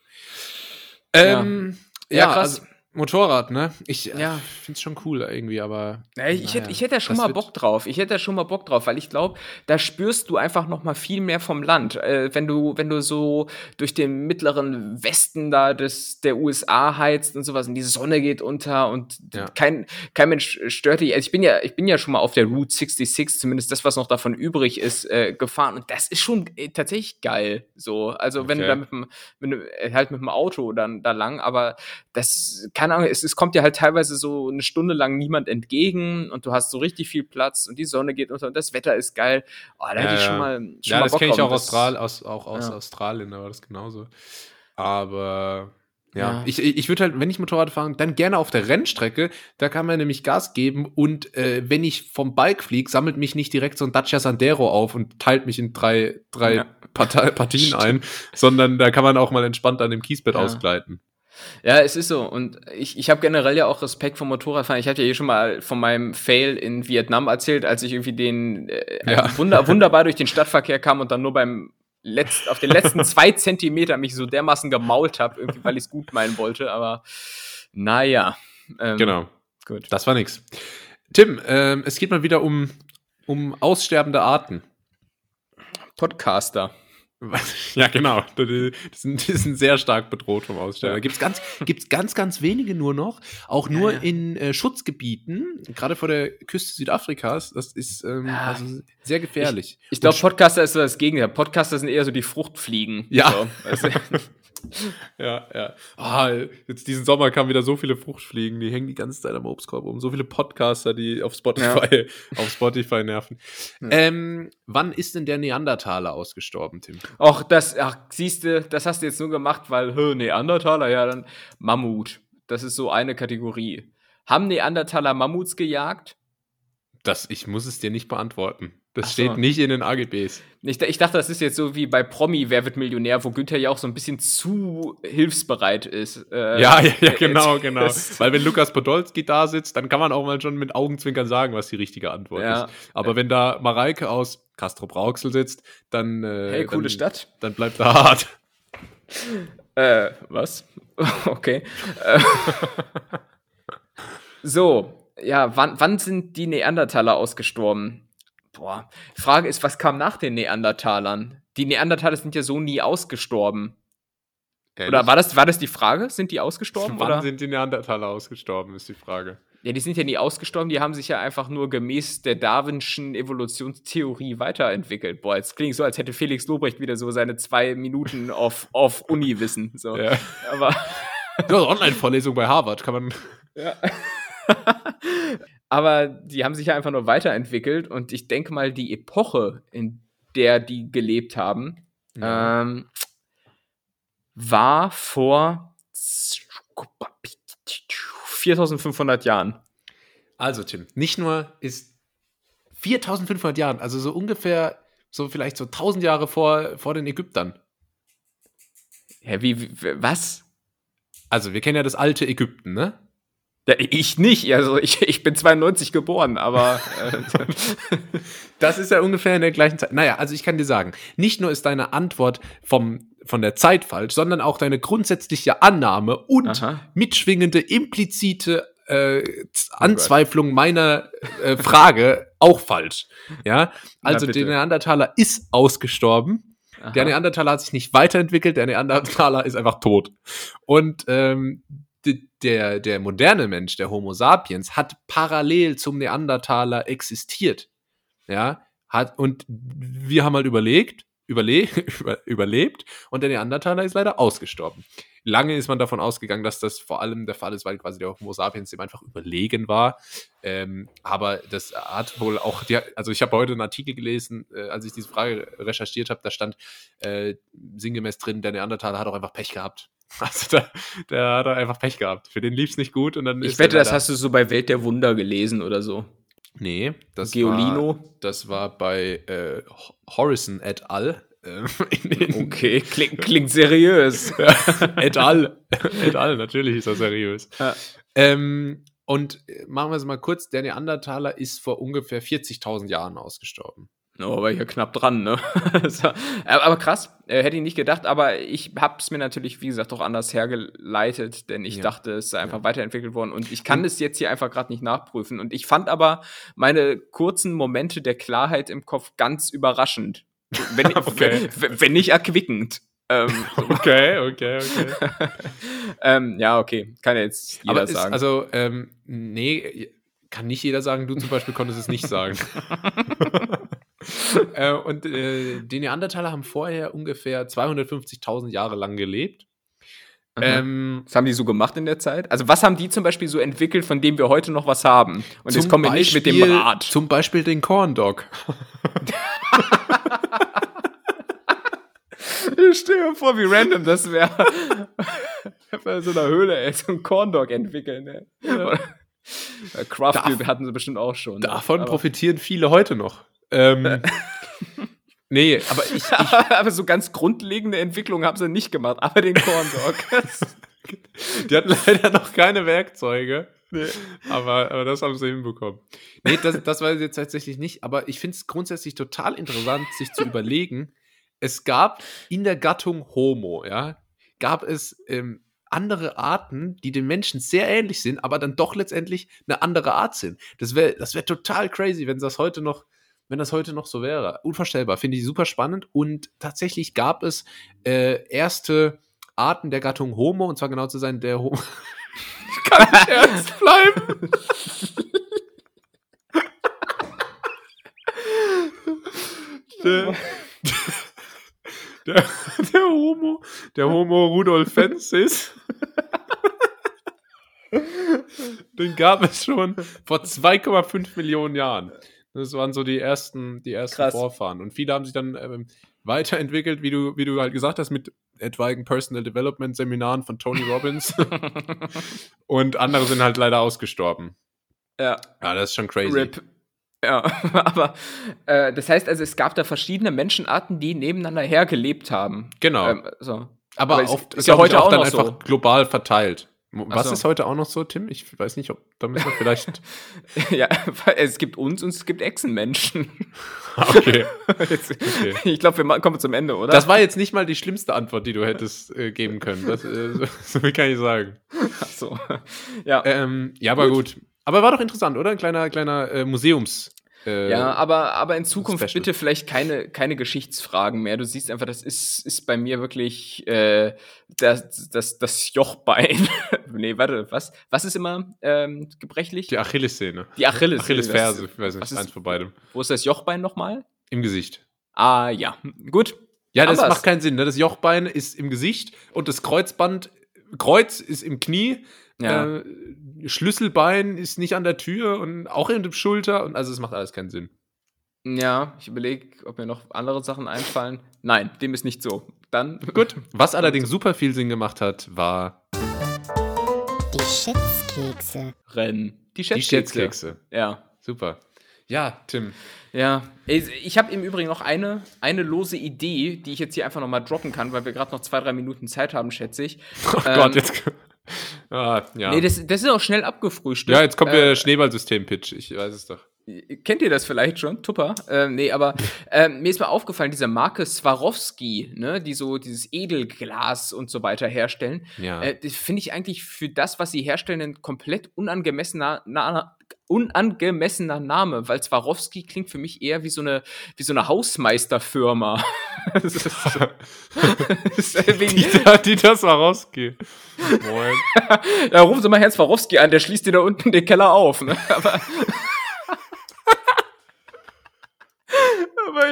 Ähm, ja, ja krass. Also, Motorrad, ne? Ich äh, ja. finde es schon cool irgendwie, aber. Ja, ich, naja, hätte, ich hätte da schon mal Bock drauf. Ich hätte da schon mal Bock drauf, weil ich glaube, da spürst du einfach noch mal viel mehr vom Land. Äh, wenn du, wenn du so durch den mittleren Westen da des, der USA heizt und sowas und die Sonne geht unter und ja. kein, kein Mensch stört dich. Also ich bin ja, ich bin ja schon mal auf der Route 66, zumindest das, was noch davon übrig ist, äh, gefahren. Und das ist schon äh, tatsächlich geil. So. Also okay. wenn du da mit dem, wenn du äh, halt mit dem Auto dann da lang, aber das keine Ahnung, es, es kommt dir halt teilweise so eine Stunde lang niemand entgegen und du hast so richtig viel Platz und die Sonne geht unter und das Wetter ist geil. Oh, da ja, hätte ich schon mal. Schon ja, mal das kenne ich auch, Austral aus, auch aus ja. Australien, da war das genauso. Aber ja, ja. ich, ich würde halt, wenn ich Motorrad fahre, dann gerne auf der Rennstrecke. Da kann man nämlich Gas geben und äh, wenn ich vom Bike fliege, sammelt mich nicht direkt so ein Dacia Sandero auf und teilt mich in drei, drei ja. Partien ein, sondern da kann man auch mal entspannt an dem Kiesbett ja. ausgleiten. Ja, es ist so. Und ich, ich habe generell ja auch Respekt vor Motorradfahren. Ich hatte ja hier schon mal von meinem Fail in Vietnam erzählt, als ich irgendwie den äh, ja. wunder, wunderbar durch den Stadtverkehr kam und dann nur beim letzt, auf den letzten zwei Zentimeter mich so dermaßen gemault habe, irgendwie, weil ich es gut meinen wollte. Aber naja. Ähm, genau. Gut. Das war nix. Tim, ähm, es geht mal wieder um, um aussterbende Arten. Podcaster. Ja, genau. Die sind, die sind sehr stark bedroht vom Aussterben. Ja. Gibt es ganz, gibt's ganz, ganz wenige nur noch. Auch nur ja, ja. in äh, Schutzgebieten, gerade vor der Küste Südafrikas. Das ist ähm, also sehr gefährlich. Ich, ich glaube, Podcaster ist so das Gegenteil. Podcaster sind eher so die Fruchtfliegen. Ja. So. ja, ja. Ah, jetzt diesen Sommer kamen wieder so viele Fruchtfliegen, die hängen die ganze Zeit am Obstkorb um. So viele Podcaster, die auf Spotify, ja. auf Spotify nerven. Ja. Ähm, wann ist denn der Neandertaler ausgestorben, Tim? Ach, das, ach, siehst du, das hast du jetzt nur gemacht, weil, hö, Neandertaler, ja, dann Mammut. Das ist so eine Kategorie. Haben Neandertaler Mammuts gejagt? Das, ich muss es dir nicht beantworten. Das so. steht nicht in den AGBs. Ich, ich, dachte, das ist jetzt so wie bei Promi Wer wird Millionär, wo Günther ja auch so ein bisschen zu hilfsbereit ist. Äh, ja, ja, ja, genau, genau. Weil wenn Lukas Podolski da sitzt, dann kann man auch mal schon mit Augenzwinkern sagen, was die richtige Antwort ja. ist. Aber wenn da Mareike aus Castro Brauxel sitzt, dann. Äh, hey, coole dann, Stadt. Dann bleibt er hart. Äh, was? okay. Äh, so, ja, wann, wann sind die Neandertaler ausgestorben? Boah, Frage ist, was kam nach den Neandertalern? Die Neandertaler sind ja so nie ausgestorben. Ehrlich? Oder war das, war das die Frage? Sind die ausgestorben? Wann oder? sind die Neandertaler ausgestorben, ist die Frage. Ja, die sind ja nie ausgestorben, die haben sich ja einfach nur gemäß der Darwinschen Evolutionstheorie weiterentwickelt. Boah, jetzt klingt so, als hätte Felix Lobrecht wieder so seine zwei Minuten auf, auf Uni-Wissen. So. Ja. Aber. Ja, Online-Vorlesung bei Harvard, kann man. Ja. Aber die haben sich ja einfach nur weiterentwickelt und ich denke mal, die Epoche, in der die gelebt haben, ja. ähm, war vor 4500 Jahren. Also, Tim, nicht nur ist 4500 Jahren, also so ungefähr, so vielleicht so 1000 Jahre vor, vor den Ägyptern. Hä, wie, wie was? Also, wir kennen ja das alte Ägypten, ne? Ja, ich nicht. Also ich, ich bin 92 geboren, aber äh, das ist ja ungefähr in der gleichen Zeit. Naja, also ich kann dir sagen, nicht nur ist deine Antwort vom, von der Zeit falsch, sondern auch deine grundsätzliche Annahme und Aha. mitschwingende implizite äh, Anzweiflung meiner äh, Frage auch falsch. Ja, also der Neandertaler ist ausgestorben. Aha. Der Neandertaler hat sich nicht weiterentwickelt, der Neandertaler ist einfach tot. Und ähm, der, der moderne Mensch, der Homo sapiens, hat parallel zum Neandertaler existiert. Ja, hat, und wir haben halt überlegt, überle über, überlebt und der Neandertaler ist leider ausgestorben. lange ist man davon ausgegangen, dass das vor allem der Fall ist, weil quasi der Homo sapiens dem einfach überlegen war. Ähm, aber das hat wohl auch, die, also ich habe heute einen Artikel gelesen, äh, als ich diese Frage recherchiert habe, da stand äh, sinngemäß drin, der Neandertaler hat auch einfach Pech gehabt. Also der, der hat einfach Pech gehabt. Für den lief es nicht gut und dann Ich wette, das hast du so bei Welt der Wunder gelesen oder so. Nee, das Geolino. war das war bei äh, Horizon et al. Ähm, okay, klingt, klingt seriös. et al. et al, natürlich ist das seriös. Ja. Ähm, und äh, machen wir es mal kurz, der Neandertaler ist vor ungefähr 40.000 Jahren ausgestorben. Oh, war hier knapp dran, ne? aber krass, äh, hätte ich nicht gedacht, aber ich habe es mir natürlich, wie gesagt, auch anders hergeleitet, denn ich ja. dachte, es sei einfach ja. weiterentwickelt worden und ich kann es jetzt hier einfach gerade nicht nachprüfen. Und ich fand aber meine kurzen Momente der Klarheit im Kopf ganz überraschend. Wenn, okay. wenn, wenn nicht erquickend. Ähm, okay, okay, okay. ähm, ja, okay, kann ja jetzt jeder aber sagen. also, ähm, nee, kann nicht jeder sagen, du zum Beispiel konntest es nicht sagen. äh, und äh, die Neandertaler haben vorher ungefähr 250.000 Jahre lang gelebt. Ähm, was haben die so gemacht in der Zeit? Also, was haben die zum Beispiel so entwickelt, von dem wir heute noch was haben? Und jetzt kommen wir nicht mit dem Rad. Zum Beispiel den Corn Dog. ich stehe mir vor, wie random das wäre. Bei so einer Höhle, ey, so einen Corn Dog entwickeln. Ey. Ja. Craft Darf, hatten sie bestimmt auch schon. Davon profitieren viele heute noch. Ähm, nee, aber ich, ich aber so ganz grundlegende Entwicklungen haben sie nicht gemacht, aber den Corn Dog. Die hatten leider noch keine Werkzeuge. Nee. Aber, aber das haben sie hinbekommen. Nee, das, das war jetzt tatsächlich nicht. Aber ich finde es grundsätzlich total interessant, sich zu überlegen. Es gab in der Gattung Homo, ja, gab es ähm, andere Arten, die den Menschen sehr ähnlich sind, aber dann doch letztendlich eine andere Art sind. Das wäre das wär total crazy, wenn das heute noch, wenn das heute noch so wäre. Unvorstellbar, finde ich super spannend. Und tatsächlich gab es äh, erste Arten der Gattung Homo, und zwar genau zu sein, der Homo. ich kann nicht ernst bleiben. der, der, der, Homo, der Homo Rudolfensis. Den gab es schon vor 2,5 Millionen Jahren. Das waren so die ersten, die ersten Krass. Vorfahren. Und viele haben sich dann ähm, weiterentwickelt, wie du, wie du halt gesagt hast, mit etwaigen Personal Development Seminaren von Tony Robbins. und andere sind halt leider ausgestorben. Ja. Ja, das ist schon crazy. Rip. Ja, aber äh, das heißt also, es gab da verschiedene Menschenarten, die nebeneinander hergelebt haben. Genau. Ähm, so. Aber, aber oft ist ja heute auch, dann einfach so. global verteilt. Was so. ist heute auch noch so, Tim? Ich weiß nicht, ob da müssen wir vielleicht. ja, es gibt uns und es gibt Echsenmenschen. okay. Jetzt, okay. Ich glaube, wir kommen zum Ende, oder? Das war jetzt nicht mal die schlimmste Antwort, die du hättest äh, geben können. Das, äh, so, so viel kann ich sagen. Ach so. Ja. Ähm, ja, aber gut. gut. Aber war doch interessant, oder? Ein kleiner, kleiner äh, Museums. Äh, ja, aber, aber in Zukunft Special. bitte vielleicht keine, keine Geschichtsfragen mehr. Du siehst einfach, das ist, ist bei mir wirklich äh, das, das, das Jochbein. nee, warte, was? Was ist immer ähm, gebrechlich? Die Achillessehne. Die Achilles Achillesferse, ich weiß nicht, eins von beidem. Wo ist das Jochbein nochmal? Im Gesicht. Ah, ja. Gut. Ja, das macht keinen Sinn. Ne? Das Jochbein ist im Gesicht und das Kreuzband, Kreuz ist im Knie. Ja. Äh, Schlüsselbein ist nicht an der Tür und auch in der Schulter und also es macht alles keinen Sinn. Ja, ich überlege, ob mir noch andere Sachen einfallen. Nein, dem ist nicht so. Dann gut. Was allerdings super viel Sinn gemacht hat, war die Schätzkekse. Rennen. Die Schätzkekse. Die Schätzkekse. Ja. Super. Ja, Tim. Ja, ich habe im Übrigen noch eine, eine lose Idee, die ich jetzt hier einfach nochmal droppen kann, weil wir gerade noch zwei, drei Minuten Zeit haben, schätze ich. Oh ähm, Gott, jetzt. Ah, ja. Nee, das, das ist auch schnell abgefrühstückt. Ja, jetzt kommt der äh, Schneeballsystem-Pitch. Ich weiß es doch. Kennt ihr das vielleicht schon? Tupper? Ähm, nee, aber ähm, mir ist mal aufgefallen, diese Marke Swarovski, ne, die so dieses Edelglas und so weiter herstellen, ja. äh, finde ich eigentlich für das, was sie herstellen, ein komplett unangemessener, na, unangemessener Name, weil Swarovski klingt für mich eher wie so eine, wie so eine Hausmeisterfirma. das ist so, Dieter, Dieter Swarovski. Moin. ja, rufen Sie mal Herrn Swarovski an, der schließt dir da unten den Keller auf. Ne? Aber, aber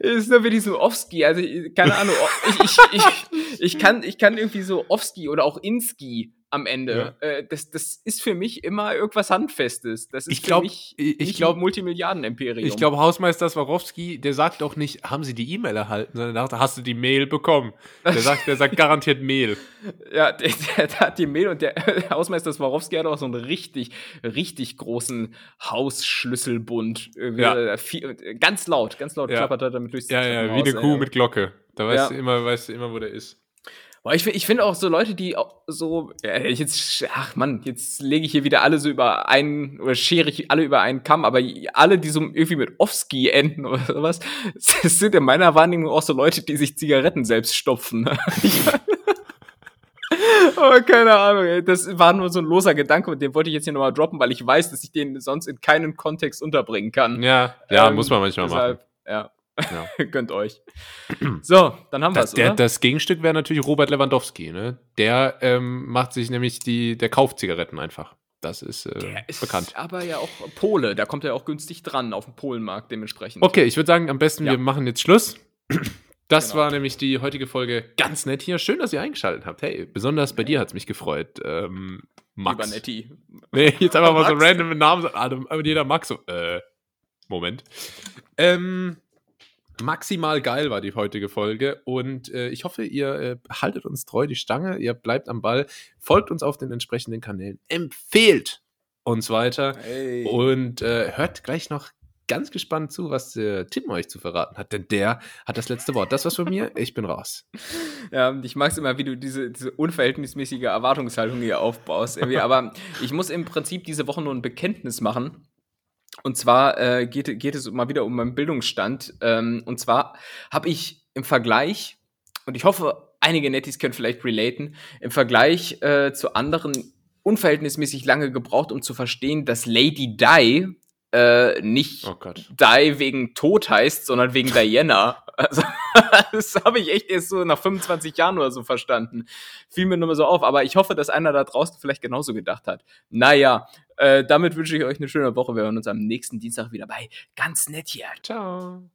ist nur wie diesem Offski. Also, keine Ahnung. Ich, ich, ich, ich, kann, ich kann irgendwie so Offski oder auch Inski am Ende. Ja. Äh, das, das ist für mich immer irgendwas Handfestes. Das ist ich glaub, für mich ich, nicht glaub, Multimilliarden-Imperium. Ich glaube, Hausmeister Swarovski, der sagt auch nicht, haben Sie die E-Mail erhalten, sondern dachte, hast du die Mail bekommen? Der sagt, der sagt garantiert Mail. Ja, der, der, der, hat die Mail und der Hausmeister Swarovski hat auch so einen richtig, richtig großen Hausschlüsselbund. Ja. Ganz laut, ganz laut ja. klappert er damit durchs Ja, ja, wie eine Kuh mit Glocke. Da weißt, ja. du immer, weißt du immer, wo der ist. Boah, ich, ich finde auch so Leute, die so, ja, jetzt, ach Mann, jetzt lege ich hier wieder alle so über einen, oder schere ich alle über einen Kamm, aber alle, die so irgendwie mit Offski enden oder sowas, das sind in meiner Wahrnehmung auch so Leute, die sich Zigaretten selbst stopfen. Aber keine Ahnung, das war nur so ein loser Gedanke und den wollte ich jetzt hier nochmal droppen, weil ich weiß, dass ich den sonst in keinen Kontext unterbringen kann. Ja, ja, ähm, muss man manchmal deshalb, machen. Ja. Ja. Gönnt euch. So, dann haben wir es. Das Gegenstück wäre natürlich Robert Lewandowski. Ne? Der ähm, macht sich nämlich die, der kauft Zigaretten einfach. Das ist, äh, der ist bekannt. Aber ja auch Pole, da kommt er auch günstig dran auf dem Polenmarkt dementsprechend. Okay, ich würde sagen, am besten ja. wir machen jetzt Schluss. Das genau. war nämlich die heutige Folge ganz nett hier. Schön, dass ihr eingeschaltet habt. Hey, besonders bei dir hat es mich gefreut. Ähm, Max. Lieber Netti. Nee, jetzt einfach mal so random Namen. Ah, jeder Max so, äh, Moment. Ähm, Maximal geil war die heutige Folge und äh, ich hoffe, ihr äh, haltet uns treu die Stange, ihr bleibt am Ball, folgt uns auf den entsprechenden Kanälen, empfehlt uns weiter hey. und äh, hört gleich noch ganz gespannt zu, was Tim euch zu verraten hat, denn der hat das letzte Wort. Das war's von mir, ich bin raus. Ja, ich mag es immer, wie du diese, diese unverhältnismäßige Erwartungshaltung hier aufbaust. Aber ich muss im Prinzip diese Woche nur ein Bekenntnis machen und zwar äh, geht, geht es mal wieder um meinen Bildungsstand. Ähm, und zwar habe ich im Vergleich, und ich hoffe, einige Nettis können vielleicht relaten, im Vergleich äh, zu anderen unverhältnismäßig lange gebraucht, um zu verstehen, dass Lady Di äh, nicht oh Die wegen Tod heißt, sondern wegen Diana. Also, das habe ich echt erst so nach 25 Jahren oder so verstanden. Fiel mir nur mal so auf, aber ich hoffe, dass einer da draußen vielleicht genauso gedacht hat. Naja, äh, damit wünsche ich euch eine schöne Woche. Wir hören uns am nächsten Dienstag wieder bei Ganz nett hier. Ciao.